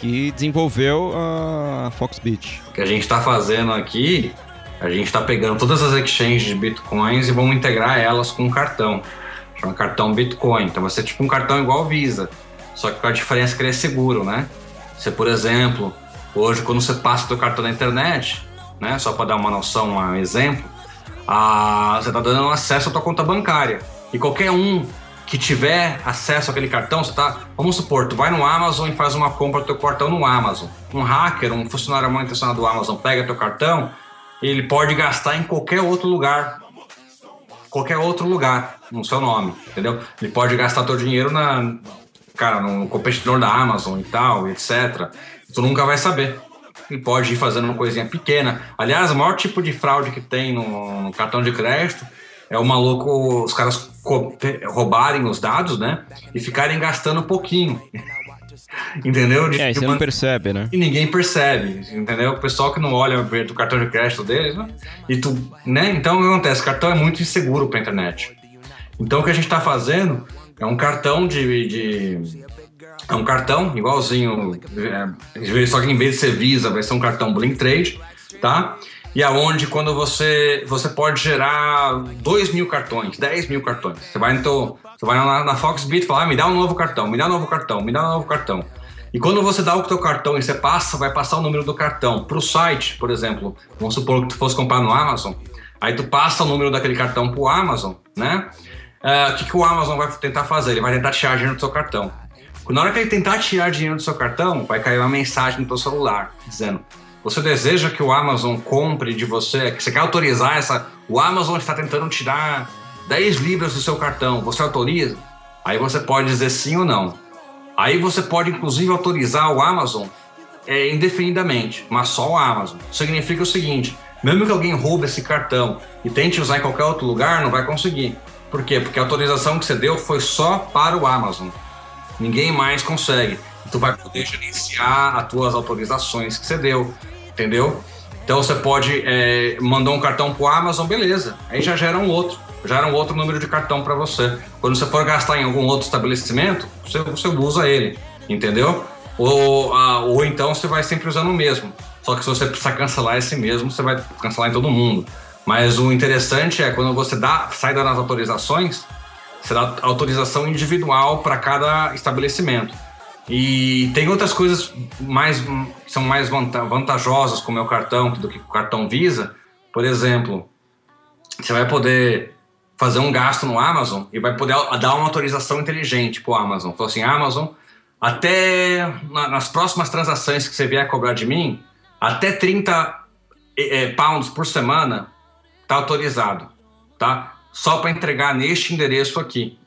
que desenvolveu a Foxbit. O que a gente está fazendo aqui, a gente está pegando todas as exchanges de bitcoins e vamos integrar elas com um cartão. Chama cartão Bitcoin. Então vai ser tipo um cartão igual Visa. Só que com a diferença que ele é seguro, né? Você, por exemplo, hoje quando você passa o teu cartão na internet, né? Só para dar uma noção, um exemplo, a- você está dando acesso à tua conta bancária. E qualquer um que tiver acesso àquele cartão, você tá. Vamos supor, tu vai no Amazon e faz uma compra do teu cartão no Amazon. Um hacker, um funcionário mal intencionado do Amazon pega teu cartão, ele pode gastar em qualquer outro lugar. Qualquer outro lugar, no seu nome, entendeu? Ele pode gastar teu dinheiro na. Cara, no competidor da Amazon e tal, etc. Tu nunca vai saber. Ele pode ir fazendo uma coisinha pequena. Aliás, o maior tipo de fraude que tem no, no cartão de crédito é o maluco, os caras roubarem os dados, né? E ficarem gastando um pouquinho. [laughs] entendeu? De- É, você uma- não percebe, né? e ninguém percebe, entendeu? O pessoal que não olha o cartão de crédito deles, né? E tu, né? Então o que acontece? O cartão é muito inseguro para internet. Então o que a gente está fazendo é um cartão de, de- é um cartão igualzinho, é, só que em vez de ser Visa, vai ser um cartão Blink Trade, tá? E aonde quando você você pode gerar 2 mil cartões, 10 mil cartões. Você vai então, você vai na, na Foxbit e fala, ah, me dá um novo cartão, me dá um novo cartão, me dá um novo cartão. E quando você dá o teu cartão e você passa, vai passar o número do cartão para o site, por exemplo. Vamos supor que tu fosse comprar no Amazon. Aí tu passa o número daquele cartão para o Amazon, né? Ah, O que, que o Amazon vai tentar fazer? Ele vai tentar tirar dinheiro do seu cartão. Na hora que ele tentar tirar dinheiro do seu cartão, vai cair uma mensagem no teu celular dizendo: Você deseja que o Amazon compre de você? Que você quer autorizar essa. O Amazon está tentando tirar 10 libras do seu cartão. Você autoriza? Aí você pode dizer sim ou não. Aí você pode, inclusive, autorizar o Amazon é, indefinidamente, mas só o Amazon. Significa o seguinte: mesmo que alguém roube esse cartão e tente usar em qualquer outro lugar, não vai conseguir. Por quê? Porque a autorização que você deu foi só para o Amazon. Ninguém mais consegue. Tu vai poder gerenciar as tuas autorizações que você deu, entendeu? Então você pode é, mandar um cartão pro Amazon, beleza. Aí já gera um outro, gera um outro número de cartão para você. Quando você for gastar em algum outro estabelecimento, você, você usa ele, entendeu? Ou, ah, ou então você vai sempre usando o mesmo. Só que se você precisar cancelar esse mesmo, você vai cancelar em todo mundo. Mas o interessante é quando você dá, sai dando as autorizações, você dá autorização individual para cada estabelecimento. E tem outras coisas mais que são mais vanta- vantajosas com o meu cartão do que o cartão Visa. Por exemplo, você vai poder fazer um gasto no Amazon e vai poder dar uma autorização inteligente para o Amazon. Falou assim, Amazon, até na- nas próximas transações que você vier cobrar de mim, até 30 eh, eh, pounds por semana tá autorizado, tá? Só para entregar neste endereço aqui.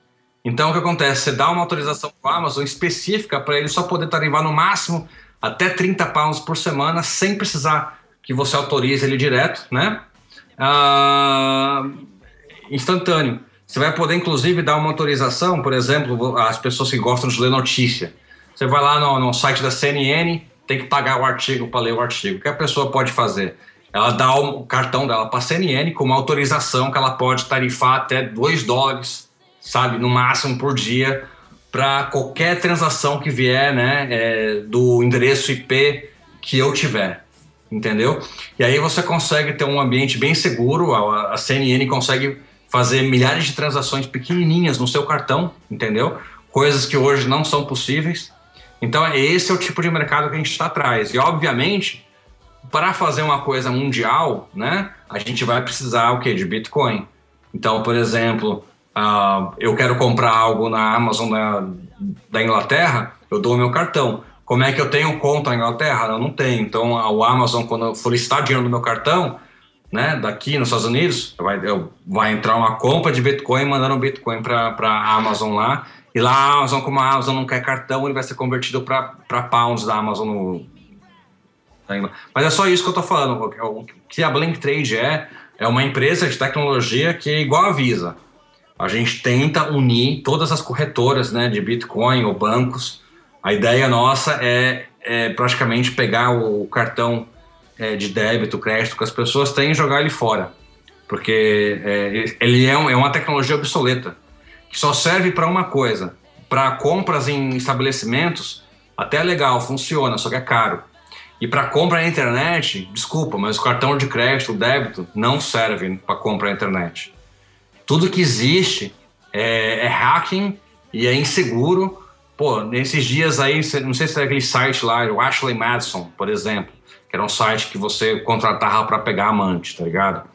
Então o que acontece? Você dá uma autorização para o Amazon específica para ele só poder tarivar no máximo até 30 pounds por semana, sem precisar que você autorize ele direto, né? Ah, instantâneo. Você vai poder, inclusive, dar uma autorização, por exemplo, as pessoas que gostam de ler notícia. Você vai lá no, no site da CNN, tem que pagar o artigo para ler o artigo. O que a pessoa pode fazer? ela dá o cartão dela para a CNN com uma autorização que ela pode tarifar até 2 dólares, sabe, no máximo por dia, para qualquer transação que vier né, é, do endereço IP que eu tiver. Entendeu? E aí você consegue ter um ambiente bem seguro, a, a CNN consegue fazer milhares de transações pequenininhas no seu cartão, entendeu? Coisas que hoje não são possíveis. Então, esse é o tipo de mercado que a gente está atrás. E, obviamente, para fazer uma coisa mundial, né, a gente vai precisar o quê? De Bitcoin. Então, por exemplo, uh, eu quero comprar algo na Amazon da, da Inglaterra, eu dou meu cartão. Como é que eu tenho conta na Inglaterra? Eu não tenho. Então, o Amazon, quando for listar dinheiro no meu cartão, né, daqui nos Estados Unidos, vai, eu, vai entrar uma compra de Bitcoin mandando Bitcoin para a Amazon lá. E lá a Amazon, como a Amazon não quer cartão, ele vai ser convertido para pounds da Amazon no, mas é só isso que eu estou falando. O que a Blink Trade é, é uma empresa de tecnologia que é igual a Visa. A gente tenta unir todas as corretoras né, de Bitcoin ou bancos. A ideia nossa é, é praticamente pegar o cartão é, de débito, crédito que as pessoas têm e jogar ele fora. Porque é, ele é, um, é uma tecnologia obsoleta, que só serve para uma coisa. Para compras em estabelecimentos, até é legal, funciona, só que é caro. E para compra na internet, desculpa, mas o cartão de crédito, o débito, não serve para compra na internet. Tudo que existe é, é, hacking e é inseguro. Pô, nesses dias aí, não sei se é aquele site lá, o Ashley Madison, por exemplo, que era um site que você contratava para pegar amante, tá ligado?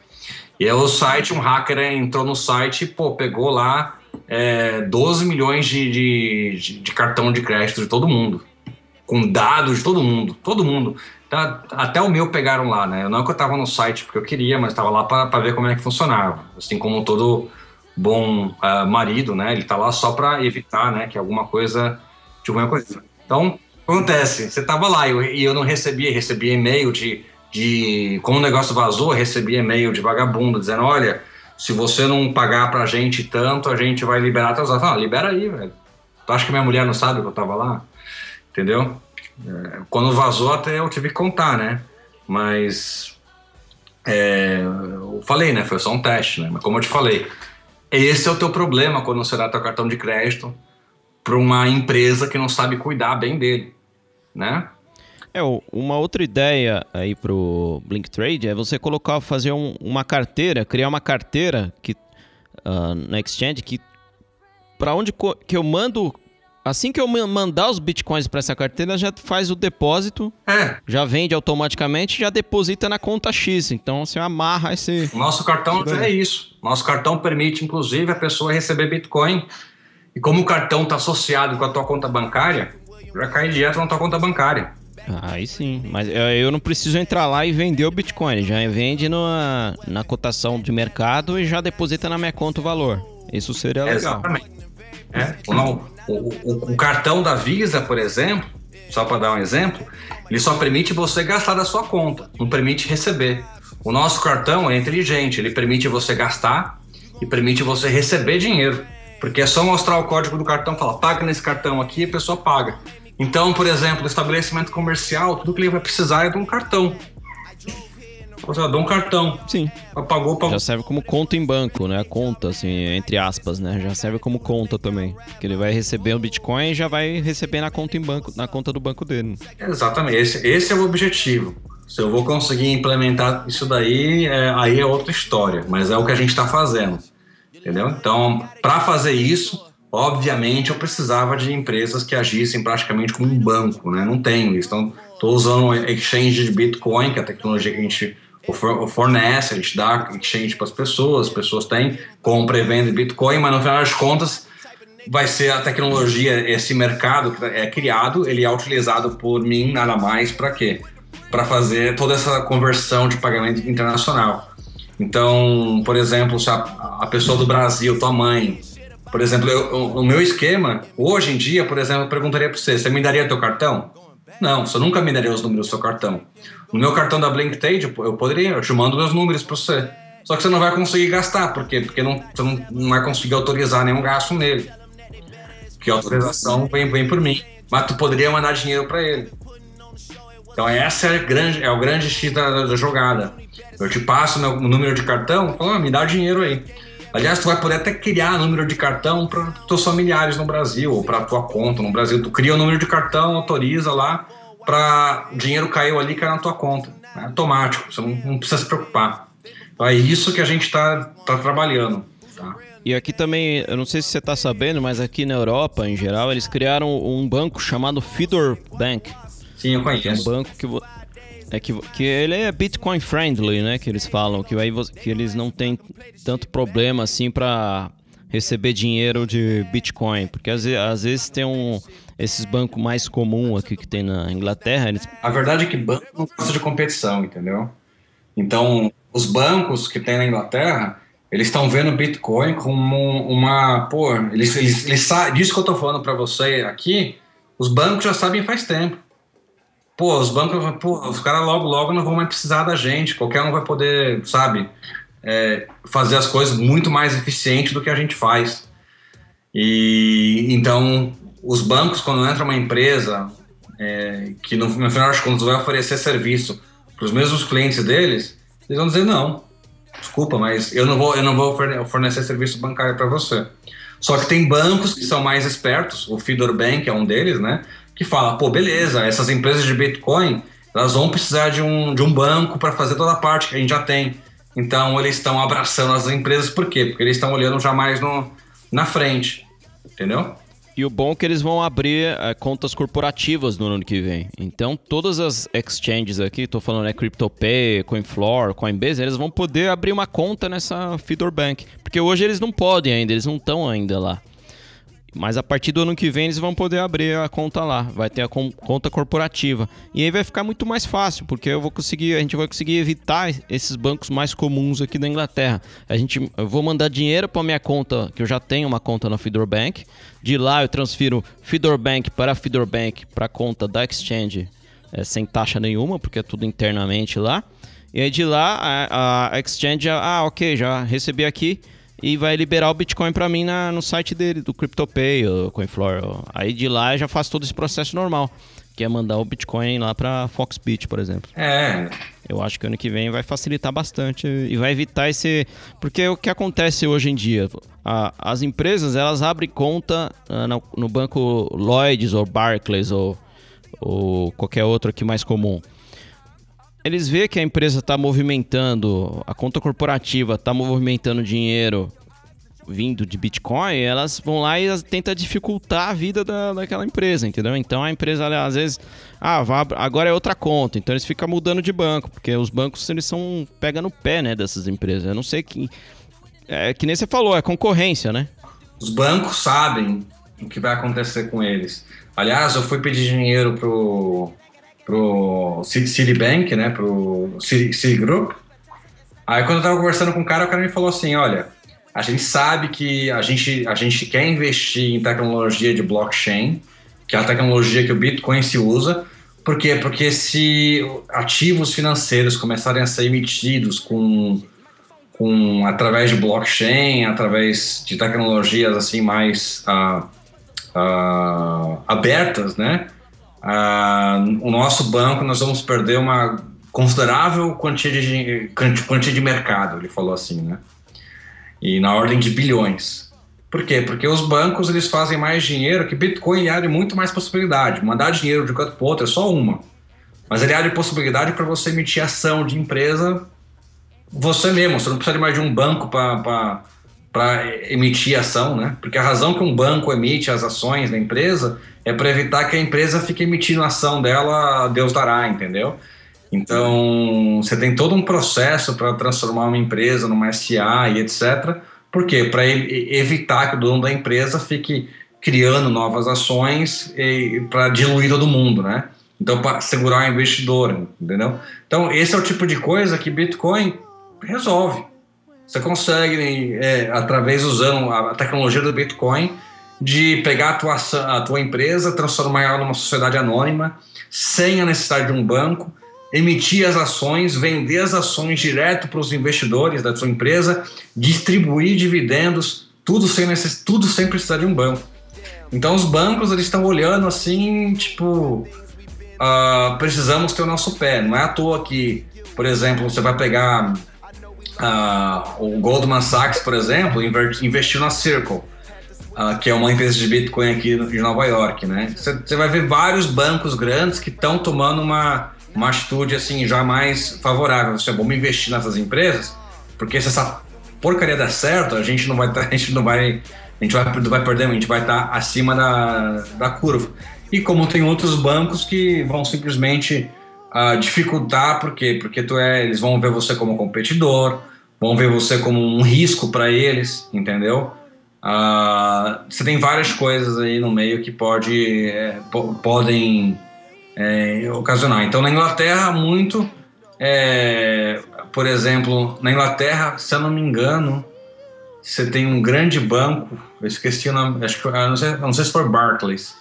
E o site, um hacker entrou no site e, pô, pegou lá é, 12 milhões de, de, de cartão de crédito de todo mundo com dados de todo mundo, todo mundo. Tá, até o meu pegaram lá, né? Não é que eu estava no site porque eu queria, mas estava lá para ver como é que funcionava. Assim como todo bom uh, marido, né? Ele está lá só para evitar, né? Que alguma coisa de alguma coisa. Então acontece, você estava lá e eu, e eu não recebia, recebia e-mail de, de como o negócio vazou, recebia e-mail de vagabundo dizendo, olha, se você não pagar pra gente tanto, a gente vai liberar teus. Ah, libera aí, velho. Tu acha que minha mulher não sabe que eu tava lá? entendeu? Quando vazou até eu tive que contar, né? Mas é, eu falei, né? Foi só um teste, né? Mas como eu te falei, esse é o teu problema quando você dá teu cartão de crédito para uma empresa que não sabe cuidar bem dele, né? É, uma outra ideia aí pro Blink Trade é você colocar, fazer um, uma carteira, criar uma carteira que uh, na Exchange que para onde que eu mando Assim que eu mandar os bitcoins para essa carteira, já faz o depósito, é. já vende automaticamente, já deposita na conta X. Então você amarra esse. Nosso cartão é isso. Nosso cartão permite, inclusive, a pessoa receber bitcoin. E como o cartão está associado com a tua conta bancária, já cai direto na tua conta bancária. Aí sim, mas eu não preciso entrar lá e vender o Bitcoin, já vende na, na cotação de mercado e já deposita na minha conta o valor. Isso seria legal. Exatamente. É, não, o, o, o cartão da Visa, por exemplo, só para dar um exemplo, ele só permite você gastar da sua conta, não permite receber. O nosso cartão é inteligente, ele permite você gastar e permite você receber dinheiro. Porque é só mostrar o código do cartão e falar, paga nesse cartão aqui, a pessoa paga. Então, por exemplo, estabelecimento comercial, tudo que ele vai precisar é de um cartão. Você dá um cartão. Sim. Pagou, pagou. Já serve como conta em banco, né? Conta, assim, entre aspas, né? Já serve como conta também. Porque ele vai receber o Bitcoin e já vai receber na conta em banco, na conta do banco dele. Exatamente. Esse, esse é o objetivo. Se eu vou conseguir implementar isso daí, é, aí é outra história. Mas é o que a gente está fazendo. Entendeu? Então, para fazer isso, obviamente eu precisava de empresas que agissem praticamente como um banco, né? Não tenho isso. Então, estou usando o exchange de Bitcoin, que é a tecnologia que a gente fornece, a gente dá exchange para as pessoas, as pessoas têm, compra e vende Bitcoin, mas no final das contas vai ser a tecnologia, esse mercado que é criado, ele é utilizado por mim nada mais para quê? Para fazer toda essa conversão de pagamento internacional. Então, por exemplo, se a, a pessoa do Brasil, tua mãe, por exemplo, eu, o, o meu esquema, hoje em dia, por exemplo, eu perguntaria para você, você me daria teu cartão? Não, você nunca me daria os números do seu cartão. No meu cartão da Blinktrade, eu poderia, eu te mando meus números para você. Só que você não vai conseguir gastar, por quê? Porque não, você não, não vai conseguir autorizar nenhum gasto nele. Porque a autorização vem, vem por mim. Mas tu poderia mandar dinheiro para ele. Então essa é, grande, é o grande X da, da, jogada. Eu te passo meu número de cartão, fala, ah, me dá dinheiro aí. Aliás, tu vai poder até criar número de cartão para teus familiares no Brasil ou para tua conta no Brasil. Tu cria o número de cartão, autoriza lá para dinheiro caiu ali, cai na tua conta. É automático, você não, não, precisa se preocupar. Então é isso que a gente está tá trabalhando. Tá? E aqui também, eu não sei se você está sabendo, mas aqui na Europa, em geral, eles criaram um banco chamado Fidor Bank. Sim, eu conheço. É um banco que, é que, que ele é Bitcoin friendly, né? Que eles falam, que, aí, que eles não têm tanto problema assim para receber dinheiro de Bitcoin. Porque às, às vezes tem um esses bancos mais comuns aqui que tem na Inglaterra. Eles... A verdade é que banco não gosta de competição, entendeu? Então, os bancos que tem na Inglaterra, eles estão vendo Bitcoin como uma. Pô, eles, eles, eles disso que eu tô falando para você aqui, os bancos já sabem faz tempo. Pô, os bancos, pô, os caras logo, logo não vão mais precisar da gente. Qualquer um vai poder, sabe, é, fazer as coisas muito mais eficiente do que a gente faz. E então os bancos, quando entra uma empresa é, que no, no final das contas vai oferecer serviço para os mesmos clientes deles, eles vão dizer não, desculpa, mas eu não vou, eu não vou fornecer serviço bancário para você. Só que tem bancos que são mais espertos, o Fidor Bank é um deles, né? Que fala, pô, beleza, essas empresas de Bitcoin, elas vão precisar de um, de um banco para fazer toda a parte que a gente já tem. Então eles estão abraçando as empresas, por quê? Porque eles estão olhando já mais no, na frente, entendeu? E o bom é que eles vão abrir é, contas corporativas no ano que vem. Então, todas as exchanges aqui, estou falando é CryptoPay, CoinFloor, Coinbase, eles vão poder abrir uma conta nessa Fidor Bank. Porque hoje eles não podem ainda, eles não estão ainda lá. Mas a partir do ano que vem eles vão poder abrir a conta lá, vai ter a conta corporativa. E aí vai ficar muito mais fácil, porque eu vou conseguir, a gente vai conseguir evitar esses bancos mais comuns aqui da Inglaterra. A gente eu vou mandar dinheiro para minha conta, que eu já tenho uma conta na Fidor Bank. De lá eu transfiro Fidor Bank para Fidor Bank para a conta da Exchange, é, sem taxa nenhuma, porque é tudo internamente lá. E aí de lá a, a Exchange, ah, OK, já recebi aqui e vai liberar o Bitcoin para mim na, no site dele, do CryptoPay ou CoinFloor. Aí de lá eu já faço todo esse processo normal, que é mandar o Bitcoin lá para Foxbit, por exemplo. É. Eu acho que ano que vem vai facilitar bastante e vai evitar esse... Porque o que acontece hoje em dia, a, as empresas elas abrem conta uh, no, no, banco Lloyds ou Barclays ou, ou qualquer outro aqui mais comum eles vê que a empresa está movimentando, a conta corporativa está movimentando dinheiro vindo de Bitcoin, elas vão lá e tentam dificultar a vida da, daquela empresa, entendeu? Então a empresa, às vezes, ah, agora é outra conta, então eles ficam mudando de banco, porque os bancos, eles são, pega no pé, né, dessas empresas. Eu não sei que, é que nem você falou, é concorrência, né? Os bancos sabem o que vai acontecer com eles. Aliás, eu fui pedir dinheiro pro pro Citibank, né, pro Citigroup. Aí quando eu tava conversando com o cara, o cara me falou assim, olha, a gente sabe que a gente, a gente quer investir em tecnologia de blockchain, que é a tecnologia que o Bitcoin se usa, por quê? Porque se ativos financeiros começarem a ser emitidos com, com através de blockchain, através de tecnologias assim mais uh, uh, abertas, né? Ah, o nosso banco nós vamos perder uma considerável quantia de, quantia de mercado, ele falou assim, né? E na ordem de bilhões. Por quê? Porque os bancos eles fazem mais dinheiro que Bitcoin abre muito mais possibilidade. Mandar dinheiro de um canto para outro é só uma. Mas ele abre possibilidade para você emitir ação de empresa você mesmo. Você não precisa de mais de um banco para emitir ação, né? Porque a razão que um banco emite as ações da empresa é para evitar que a empresa fique emitindo ação dela, Deus dará, entendeu? Então, você tem todo um processo para transformar uma empresa numa SA e etc. Por quê? Para evitar que o dono da empresa fique criando novas ações para diluir todo mundo, né? Então, para segurar o investidor, entendeu? Então, esse é o tipo de coisa que Bitcoin resolve. Você consegue, é, através usando a tecnologia do Bitcoin, de pegar a tua, a tua empresa, transformar ela numa sociedade anônima, sem a necessidade de um banco, emitir as ações, vender as ações direto para os investidores da sua empresa, distribuir dividendos, tudo sem, necess... tudo sem precisar de um banco. Então os bancos eles estão olhando assim, tipo, uh, precisamos ter o nosso pé. Não é à toa que por exemplo, você vai pegar uh, o Goldman Sachs, por exemplo, investiu na Circle, uh, que é uma empresa de Bitcoin aqui de Nova York, né? Você vai ver vários bancos grandes que estão tomando uma, uma atitude assim já mais favorável. Você, vamos investir nessas empresas, porque se essa porcaria der certo, a gente não vai, [laughs] a gente não vai, a gente vai, vai perder, a gente vai estar acima da, da curva. E como tem outros bancos que vão simplesmente uh, dificultar, por quê? Porque tu é, eles vão ver você como competidor, vão ver você como um risco para eles, entendeu? Uh, você tem várias coisas aí no meio que pode, é, podem é, ocasionar. Então, na Inglaterra, muito, é, por exemplo, na Inglaterra, se eu não me engano, você tem um grande banco, eu esqueci o nome, acho que, não sei, não sei se foi Barclays,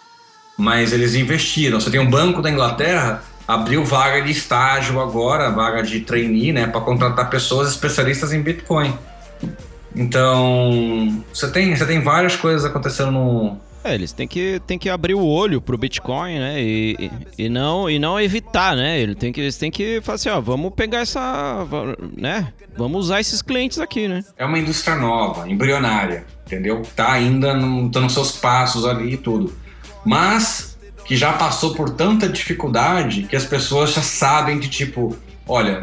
mas eles investiram. Você tem um banco da Inglaterra abriu vaga de estágio agora, vaga de trainee, né, para contratar pessoas especialistas em Bitcoin. Então, você tem, você tem várias coisas acontecendo no, é, eles têm que, têm que abrir o olho pro Bitcoin, né? E, e, e, não, e não evitar, né? Ele tem que, eles têm que falar assim, ó, vamos pegar essa. né? Vamos usar esses clientes aqui, né? É uma indústria nova, embrionária, entendeu? Tá ainda no, tá nos seus passos ali e tudo. Mas que já passou por tanta dificuldade que as pessoas já sabem que, tipo, olha,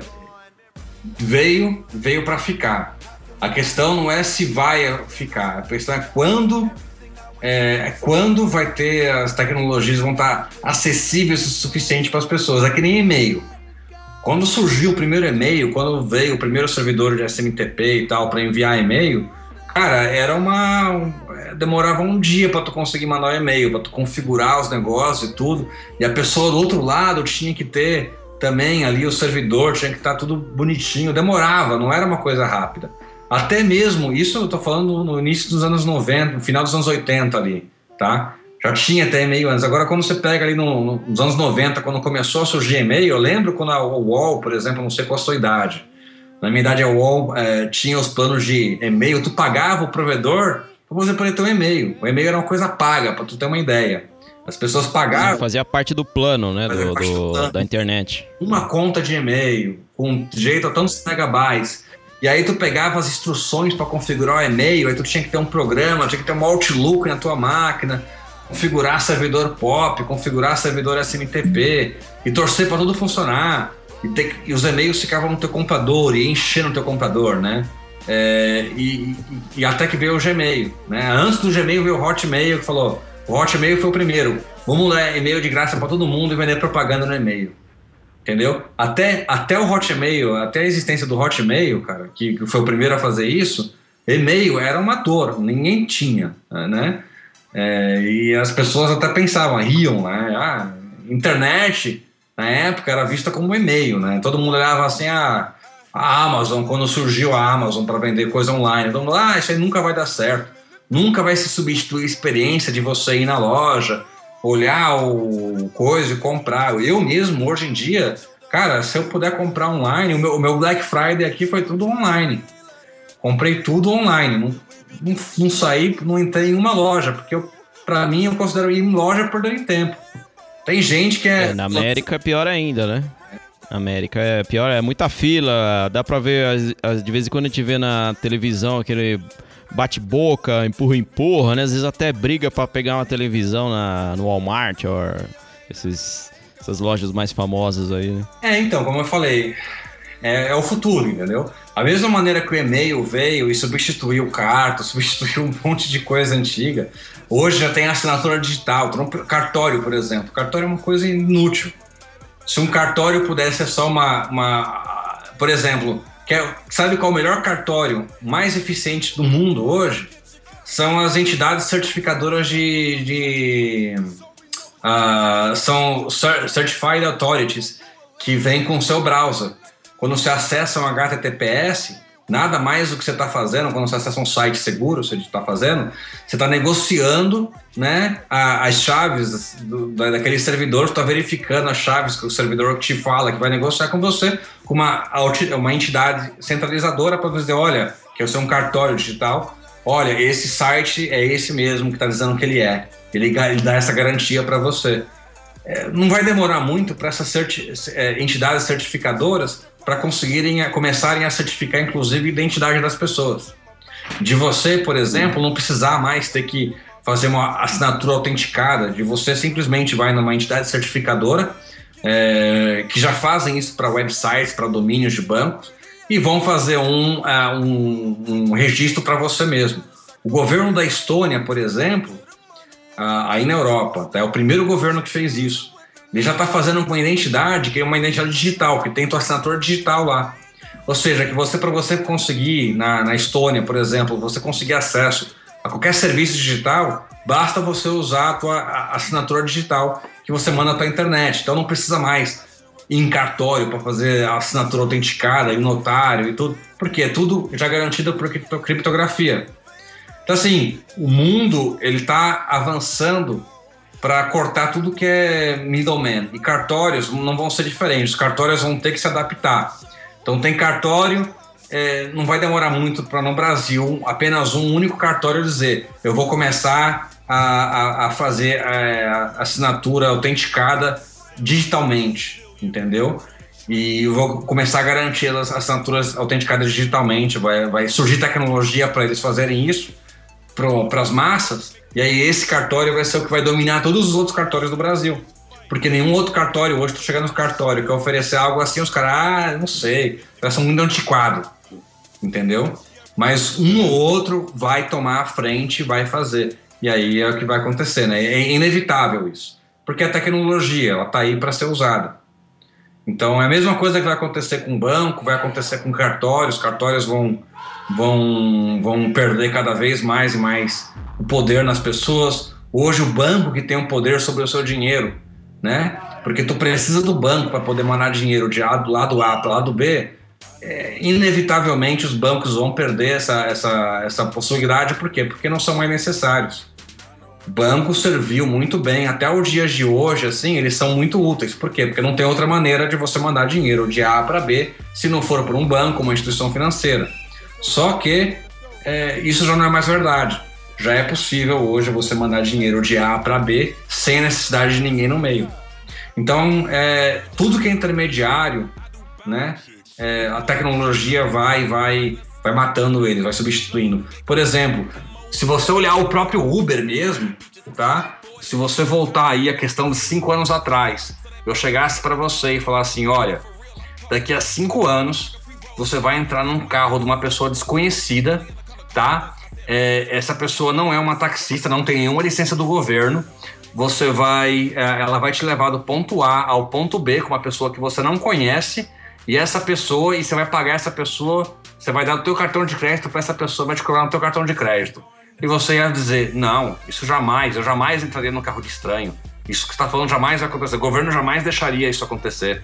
veio, veio para ficar. A questão não é se vai ficar, a questão é quando é, é, quando vai ter as tecnologias vão estar acessíveis o suficiente para as pessoas. É que nem e-mail. Quando surgiu o primeiro e-mail, quando veio o primeiro servidor de SMTP e tal para enviar e-mail, cara, era uma demorava um dia para tu conseguir mandar o um e-mail, para tu configurar os negócios e tudo. E a pessoa do outro lado tinha que ter também ali o servidor, tinha que estar tá tudo bonitinho. Demorava, não era uma coisa rápida. Até mesmo, isso eu tô falando no início dos anos 90, no final dos anos 80 ali, tá? Já tinha até e-mail antes. Agora, quando você pega ali no, nos anos 90, quando começou a surgir e-mail, eu lembro quando a UOL, por exemplo, não sei qual a sua idade, na minha idade a UOL é, tinha os planos de e-mail, tu pagava o provedor você poder ter um e-mail. O e-mail era uma coisa paga, para tu ter uma ideia. As pessoas pagavam. Fazia parte do plano, né? Do, do, plano. Da internet. Uma conta de e-mail, com direito a tantos megabytes. E aí tu pegava as instruções para configurar o e-mail, aí tu tinha que ter um programa, tinha que ter um Outlook na tua máquina, configurar servidor POP, configurar servidor SMTP e torcer para tudo funcionar. E, ter, e os e-mails ficavam no teu computador e enchendo o teu computador, né? É, e, e, até que veio o Gmail. Né? Antes do Gmail veio o Hotmail que falou: o Hotmail foi o primeiro. Vamos dar e-mail de graça para todo mundo e vender propaganda no e-mail. Entendeu? Até, até o Hotmail, até a existência do Hotmail, cara, que, que foi o primeiro a fazer isso, e-mail era uma dor, ninguém tinha, né? É, e as pessoas até pensavam, riam, né? Ah, internet, na época, era vista como e-mail, né? Todo mundo olhava assim, ah, a Amazon, quando surgiu a Amazon para vender coisa online, todo mundo, ah, isso aí nunca vai dar certo. Nunca vai se substituir a experiência de você ir na loja, olhar o coisa e comprar. Eu mesmo, hoje em dia, cara, se eu puder comprar online, o meu, o meu Black Friday aqui foi tudo online. Comprei tudo online. Não, não, não saí, não entrei em uma loja, porque para mim eu considero ir em loja perder tempo. Tem gente que é. é na América é pior ainda, né? América é pior, é muita fila. Dá pra ver, as, as, de vez em quando a gente vê na televisão aquele bate-boca, empurra-empurra, né? Às vezes até briga para pegar uma televisão na, no Walmart ou esses, essas lojas mais famosas aí, né? É, então, como eu falei, é, é, o futuro, entendeu? A mesma maneira que o e-mail veio e substituiu o cartão, [laughs] substituiu um monte de coisa antiga, hoje já tem assinatura digital, cartório, por exemplo. Cartório é uma coisa inútil se um cartório pudesse ser só uma, uma por exemplo, quer, sabe qual é o melhor cartório mais eficiente do mundo hoje? São as entidades certificadoras de, de uh, são certified authorities que vêm com o seu browser. Quando você acessa um HTTPS, Nada mais do que você está fazendo quando você acessa um site seguro, você está fazendo, você está negociando né, as chaves do, daquele servidor, está verificando as chaves que o servidor te fala, que vai negociar com você, com uma, uma entidade centralizadora para dizer, olha, que eu sou um cartório digital, olha, esse site é esse mesmo que está dizendo que ele é. Ele, ele dá essa garantia para você. É, não vai demorar muito para essas certi é, entidades certificadoras para conseguirem a, começarem a certificar, inclusive, a identidade das pessoas. De você, por exemplo, não precisar mais ter que fazer uma assinatura autenticada, de você simplesmente vai numa entidade certificadora, é, que já fazem isso para websites, para domínios de bancos, e vão fazer um, uh, um, um registro para você mesmo. O governo da Estônia, por exemplo, uh, aí na Europa, tá? é o primeiro governo que fez isso. Ele já está fazendo com identidade, que é uma identidade digital, que tem tua assinatura digital lá. Ou seja, que você, para você conseguir, na, na Estônia, por exemplo, você conseguir acesso a qualquer serviço digital, basta você usar a tua assinatura digital que você manda para a internet. Então não precisa mais ir em cartório para fazer a assinatura autenticada e notário e tudo, porque é tudo já garantido por criptografia. Então assim, o mundo ele está avançando para cortar tudo que é middleman e cartórios não vão ser diferentes. Os cartórios vão ter que se adaptar. Então tem cartório é, não vai demorar muito para no Brasil apenas um único cartório dizer eu vou começar a, a, a fazer é, a assinatura autenticada digitalmente, entendeu? E vou começar a garantir as assinaturas autenticadas digitalmente. Vai, vai surgir tecnologia para eles fazerem isso para as massas. E aí esse cartório vai ser o que vai dominar todos os outros cartórios do Brasil. Porque nenhum outro cartório, hoje tu chega no cartório, quer oferecer algo assim, os caras, ah, não sei, são muito antiquado entendeu? Mas um ou outro vai tomar a frente, vai fazer. E aí é o que vai acontecer, né? É inevitável isso. Porque a tecnologia, ela tá aí para ser usada. Então é a mesma coisa que vai acontecer com o banco, vai acontecer com cartórios, cartórios vão, vão, vão perder cada vez mais e mais o poder nas pessoas. Hoje o banco que tem o um poder sobre o seu dinheiro, né? Porque tu precisa do banco para poder mandar dinheiro de do lado A para lado B, é, inevitavelmente os bancos vão perder essa, essa, essa possibilidade, por quê? Porque não são mais necessários. Banco serviu muito bem, até os dias de hoje, assim, eles são muito úteis. Por quê? Porque não tem outra maneira de você mandar dinheiro de A para B se não for por um banco, uma instituição financeira. Só que é, isso já não é mais verdade. Já é possível hoje você mandar dinheiro de A para B sem necessidade de ninguém no meio. Então, é, tudo que é intermediário, né, é, a tecnologia vai, vai, vai matando ele, vai substituindo. Por exemplo, se você olhar o próprio Uber mesmo, tá? Se você voltar aí a questão de cinco anos atrás, eu chegasse para você e falar assim, olha, daqui a cinco anos você vai entrar num carro de uma pessoa desconhecida, tá? É, essa pessoa não é uma taxista, não tem nenhuma licença do governo. Você vai, é, ela vai te levar do ponto A ao ponto B com uma pessoa que você não conhece e essa pessoa, e você vai pagar essa pessoa, você vai dar o teu cartão de crédito para essa pessoa, vai te cobrar no teu cartão de crédito. E você ia dizer, não, isso jamais, eu jamais entraria no carro de estranho. Isso que está falando jamais vai acontecer. O governo jamais deixaria isso acontecer.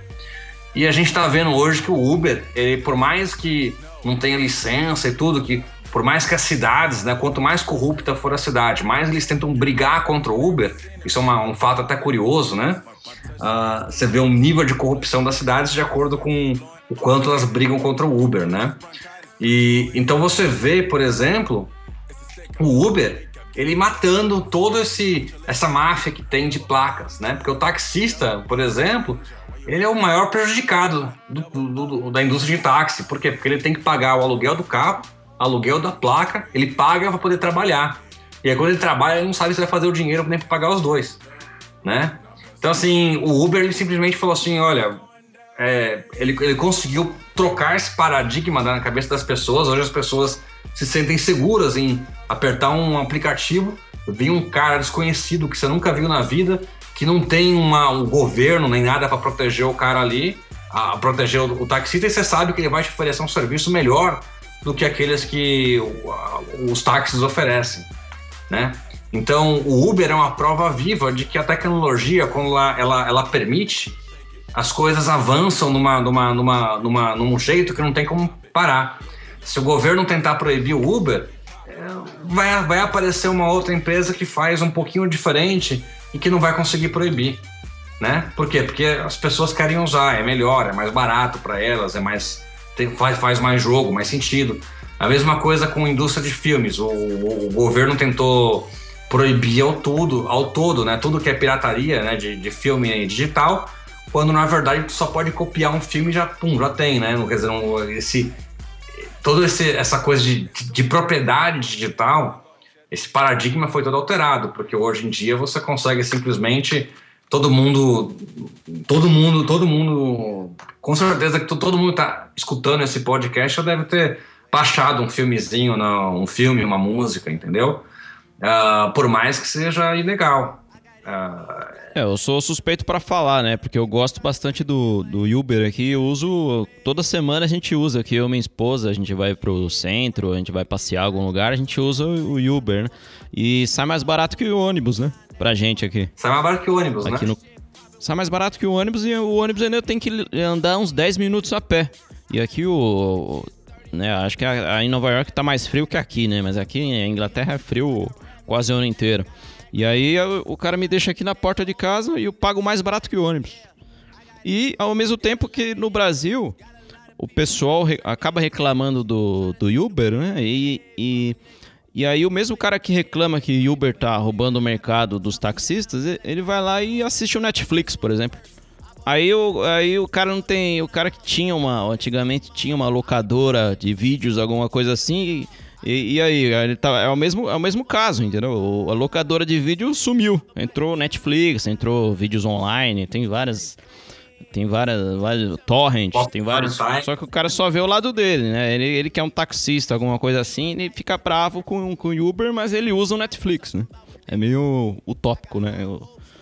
E a gente está vendo hoje que o Uber, ele, por mais que não tenha licença e tudo, que por mais que as cidades, né, quanto mais corrupta for a cidade, mais eles tentam brigar contra o Uber. Isso é uma, um fato até curioso, né? uh, você vê um nível de corrupção das cidades de acordo com o quanto elas brigam contra o Uber, né? E então você vê, por exemplo, o Uber ele matando todo esse essa máfia que tem de placas, né? Porque o taxista, por exemplo, ele é o maior prejudicado do, do, do, da indústria de táxi. Por quê? Porque ele tem que pagar o aluguel do carro, aluguel da placa, ele paga para poder trabalhar. E aí quando ele trabalha, ele não sabe se vai fazer o dinheiro nem para pagar os dois, né? Então, assim, o Uber ele simplesmente falou assim: olha, é, ele, ele conseguiu trocar esse paradigma na cabeça das pessoas. Hoje as pessoas se sentem seguras em apertar um aplicativo, vir um cara desconhecido que você nunca viu na vida, que não tem uma, um governo nem nada para proteger o cara ali, a, proteger o, o, taxista, e você sabe que ele vai te oferecer um serviço melhor do que aqueles que os táxis oferecem, né? Então, o Uber é uma prova viva de que a tecnologia, quando ela, ela, ela permite, as coisas avançam numa, numa, numa, numa, num jeito que não tem como parar. Se o governo tentar proibir o Uber, é, vai, vai aparecer uma outra empresa que faz um pouquinho diferente e que não vai conseguir proibir. Né? Por quê? Porque as pessoas querem usar, é melhor, é mais barato para elas, é mais tem, faz, faz mais jogo, mais sentido. A mesma coisa com a indústria de filmes. O, o, o governo tentou proibir ao todo, ao todo, né? Tudo que é pirataria, né? De, de filme digital. quando na verdade só pode copiar um filme e já, pum, já tem, né? Quer dizer, um, esse, toda essa coisa de, de propriedade digital, esse paradigma foi todo alterado, porque hoje em dia você consegue simplesmente todo mundo, todo mundo, todo mundo, com certeza que todo mundo está escutando esse podcast já deve ter baixado um filmezinho, um filme, uma música, entendeu? Uh, por mais que seja ilegal. Uh, é, eu sou suspeito para falar, né? Porque eu gosto bastante do, do Uber aqui. Eu uso. Toda semana a gente usa aqui, eu e minha esposa. A gente vai pro centro, a gente vai passear em algum lugar, a gente usa o Uber, né? E sai mais barato que o ônibus, né? Pra gente aqui. Sai mais barato que o ônibus, aqui né? No... Sai mais barato que o ônibus e o ônibus ainda tem que andar uns 10 minutos a pé. E aqui o. Né, acho que a, a, em Nova York tá mais frio que aqui, né? Mas aqui em Inglaterra é frio quase o ano inteiro. E aí o cara me deixa aqui na porta de casa e eu pago mais barato que o ônibus. E ao mesmo tempo que no Brasil o pessoal re acaba reclamando do, do Uber, né? E, e, e aí o mesmo cara que reclama que Uber tá roubando o mercado dos taxistas, ele vai lá e assiste o Netflix, por exemplo. Aí o, aí o cara não tem. O cara que tinha uma. Antigamente tinha uma locadora de vídeos, alguma coisa assim. E, e, aí, ele tá, é, o mesmo, é o mesmo caso, entendeu? a locadora de vídeo sumiu. Entrou Netflix, entrou vídeos online, tem várias. Tem várias. várias torrent, Pop tem vários. Só que o cara só vê o lado dele, né? Ele, ele que é um taxista, alguma coisa assim, ele fica bravo com, com o Uber, mas ele usa o Netflix, né? É meio utópico, né?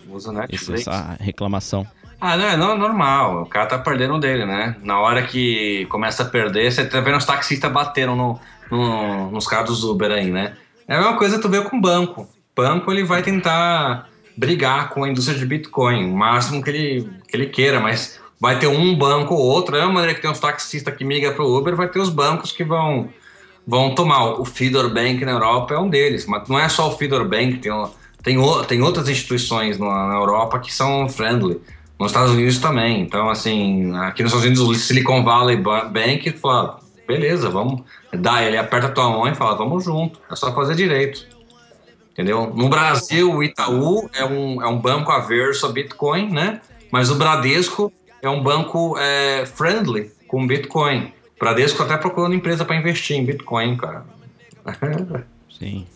usa o Netflix. Essa reclamação. Ah, não, é normal. O cara tá perdendo dele, né? Na hora que começa a perder, você tá vendo os taxistas bateram no, no, nos casos do Uber aí, né? É a mesma coisa tu vê com o banco. O banco ele vai tentar brigar com a indústria de Bitcoin, o máximo que ele, que ele queira, mas vai ter um banco ou outro. Da mesma maneira que tem os taxistas que migram para o Uber, vai ter os bancos que vão, vão tomar. O Fidor Bank na Europa é um deles, mas não é só o Fidor Bank, tem, tem, tem outras instituições na, na Europa que são friendly. Nos Estados Unidos também. Então, assim, aqui nos Estados Unidos, o Silicon Valley Bank fala, beleza, vamos dar, ele aperta a tua mão e fala, vamos junto, é só fazer direito. Entendeu? No Brasil, o Itaú é um, é um banco averso a Bitcoin, né? Mas o Bradesco é um banco é, friendly com Bitcoin. O Bradesco até procurando empresa para investir em Bitcoin, cara. [laughs] Sim,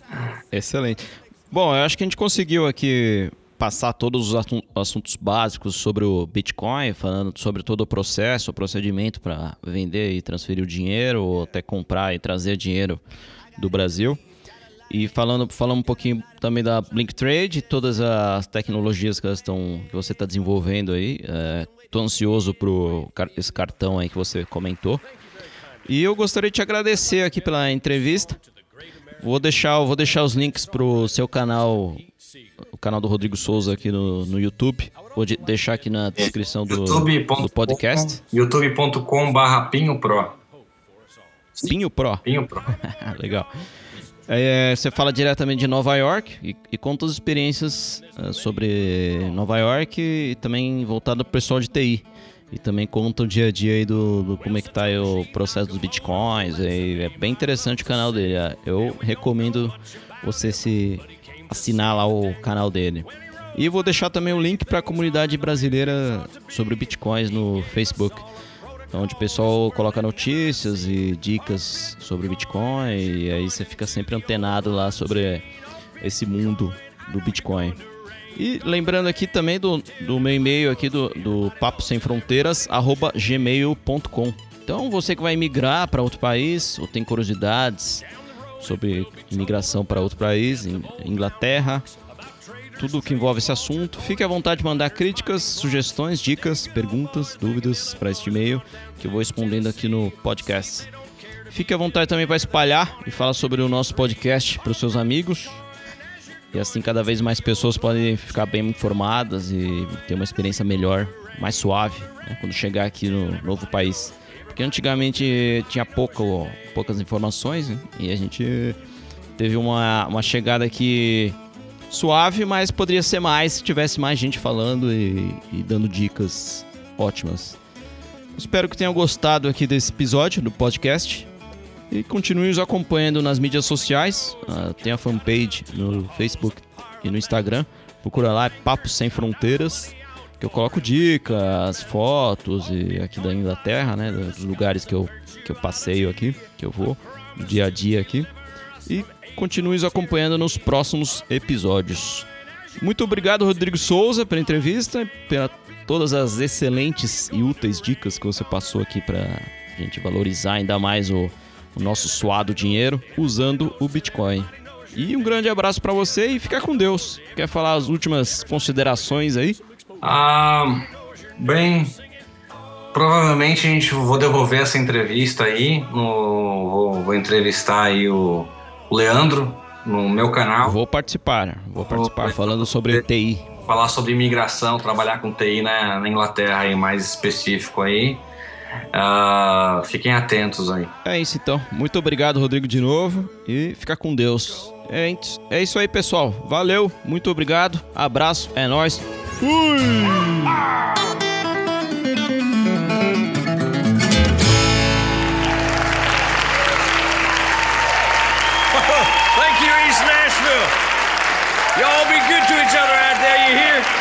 excelente. Bom, eu acho que a gente conseguiu aqui passar todos os assuntos básicos sobre o Bitcoin, falando sobre todo o processo, o procedimento para vender e transferir o dinheiro, ou até comprar e trazer dinheiro do Brasil. E falando, falando um pouquinho também da Blink Trade, todas as tecnologias que, estão, que você está desenvolvendo aí. Estou é, ansioso por esse cartão aí que você comentou. E eu gostaria de te agradecer aqui pela entrevista. Vou deixar, vou deixar os links para o seu canal o canal do Rodrigo Souza aqui no, no YouTube. Vou de, deixar aqui na descrição do, do podcast. youtube.com barra Pinho Pro. Pinho Pro? Pinho Pro. [laughs] Legal. É, você fala diretamente de Nova York e, e conta as experiências uh, sobre Nova York e também voltado para o pessoal de TI. E também conta o dia a dia aí do, do como é que tá o processo dos bitcoins. é bem interessante o canal dele. É, eu recomendo você se assinar lá o canal dele. E vou deixar também o link para a comunidade brasileira sobre bitcoins no Facebook, onde o pessoal coloca notícias e dicas sobre Bitcoin e aí você fica sempre antenado lá sobre esse mundo do Bitcoin. E lembrando aqui também do, do meu e-mail aqui do, do papo sem fronteiras gmail.com. Então você que vai migrar para outro país ou tem curiosidades sobre imigração para outro país, Inglaterra, tudo que envolve esse assunto. Fique à vontade de mandar críticas, sugestões, dicas, perguntas, dúvidas para este e-mail que eu vou respondendo aqui no podcast. Fique à vontade também para espalhar e falar sobre o nosso podcast para os seus amigos. E assim cada vez mais pessoas podem ficar bem informadas e ter uma experiência melhor, mais suave, né, quando chegar aqui no novo país. Porque antigamente tinha pouco, poucas informações né? e a gente teve uma, uma chegada aqui suave, mas poderia ser mais se tivesse mais gente falando e, e dando dicas ótimas. Espero que tenham gostado aqui desse episódio do podcast. E continue nos acompanhando nas mídias sociais. Uh, tem a fanpage no Facebook e no Instagram. Procura lá, é Papo Sem Fronteiras que eu coloco dicas, fotos e aqui da Inglaterra, né? Dos lugares que eu, que eu passeio aqui, que eu vou, no dia a dia aqui. E continue nos acompanhando nos próximos episódios. Muito obrigado, Rodrigo Souza, pela entrevista, pela todas as excelentes e úteis dicas que você passou aqui para gente valorizar ainda mais o, o nosso suado dinheiro usando o Bitcoin. E um grande abraço para você e fica com Deus. Quer falar as últimas considerações aí? Ah, bem, provavelmente a gente vou devolver essa entrevista aí, no, vou, vou entrevistar aí o Leandro no meu canal. Vou participar, vou participar vou, falando sobre TI. Falar sobre imigração, trabalhar com TI né, na Inglaterra aí, mais específico aí. Uh, fiquem atentos aí. É isso então. Muito obrigado, Rodrigo, de novo. E fica com Deus. É, é isso aí, pessoal. Valeu, muito obrigado. Abraço, é nóis. Fui! Thank each other out there, you hear?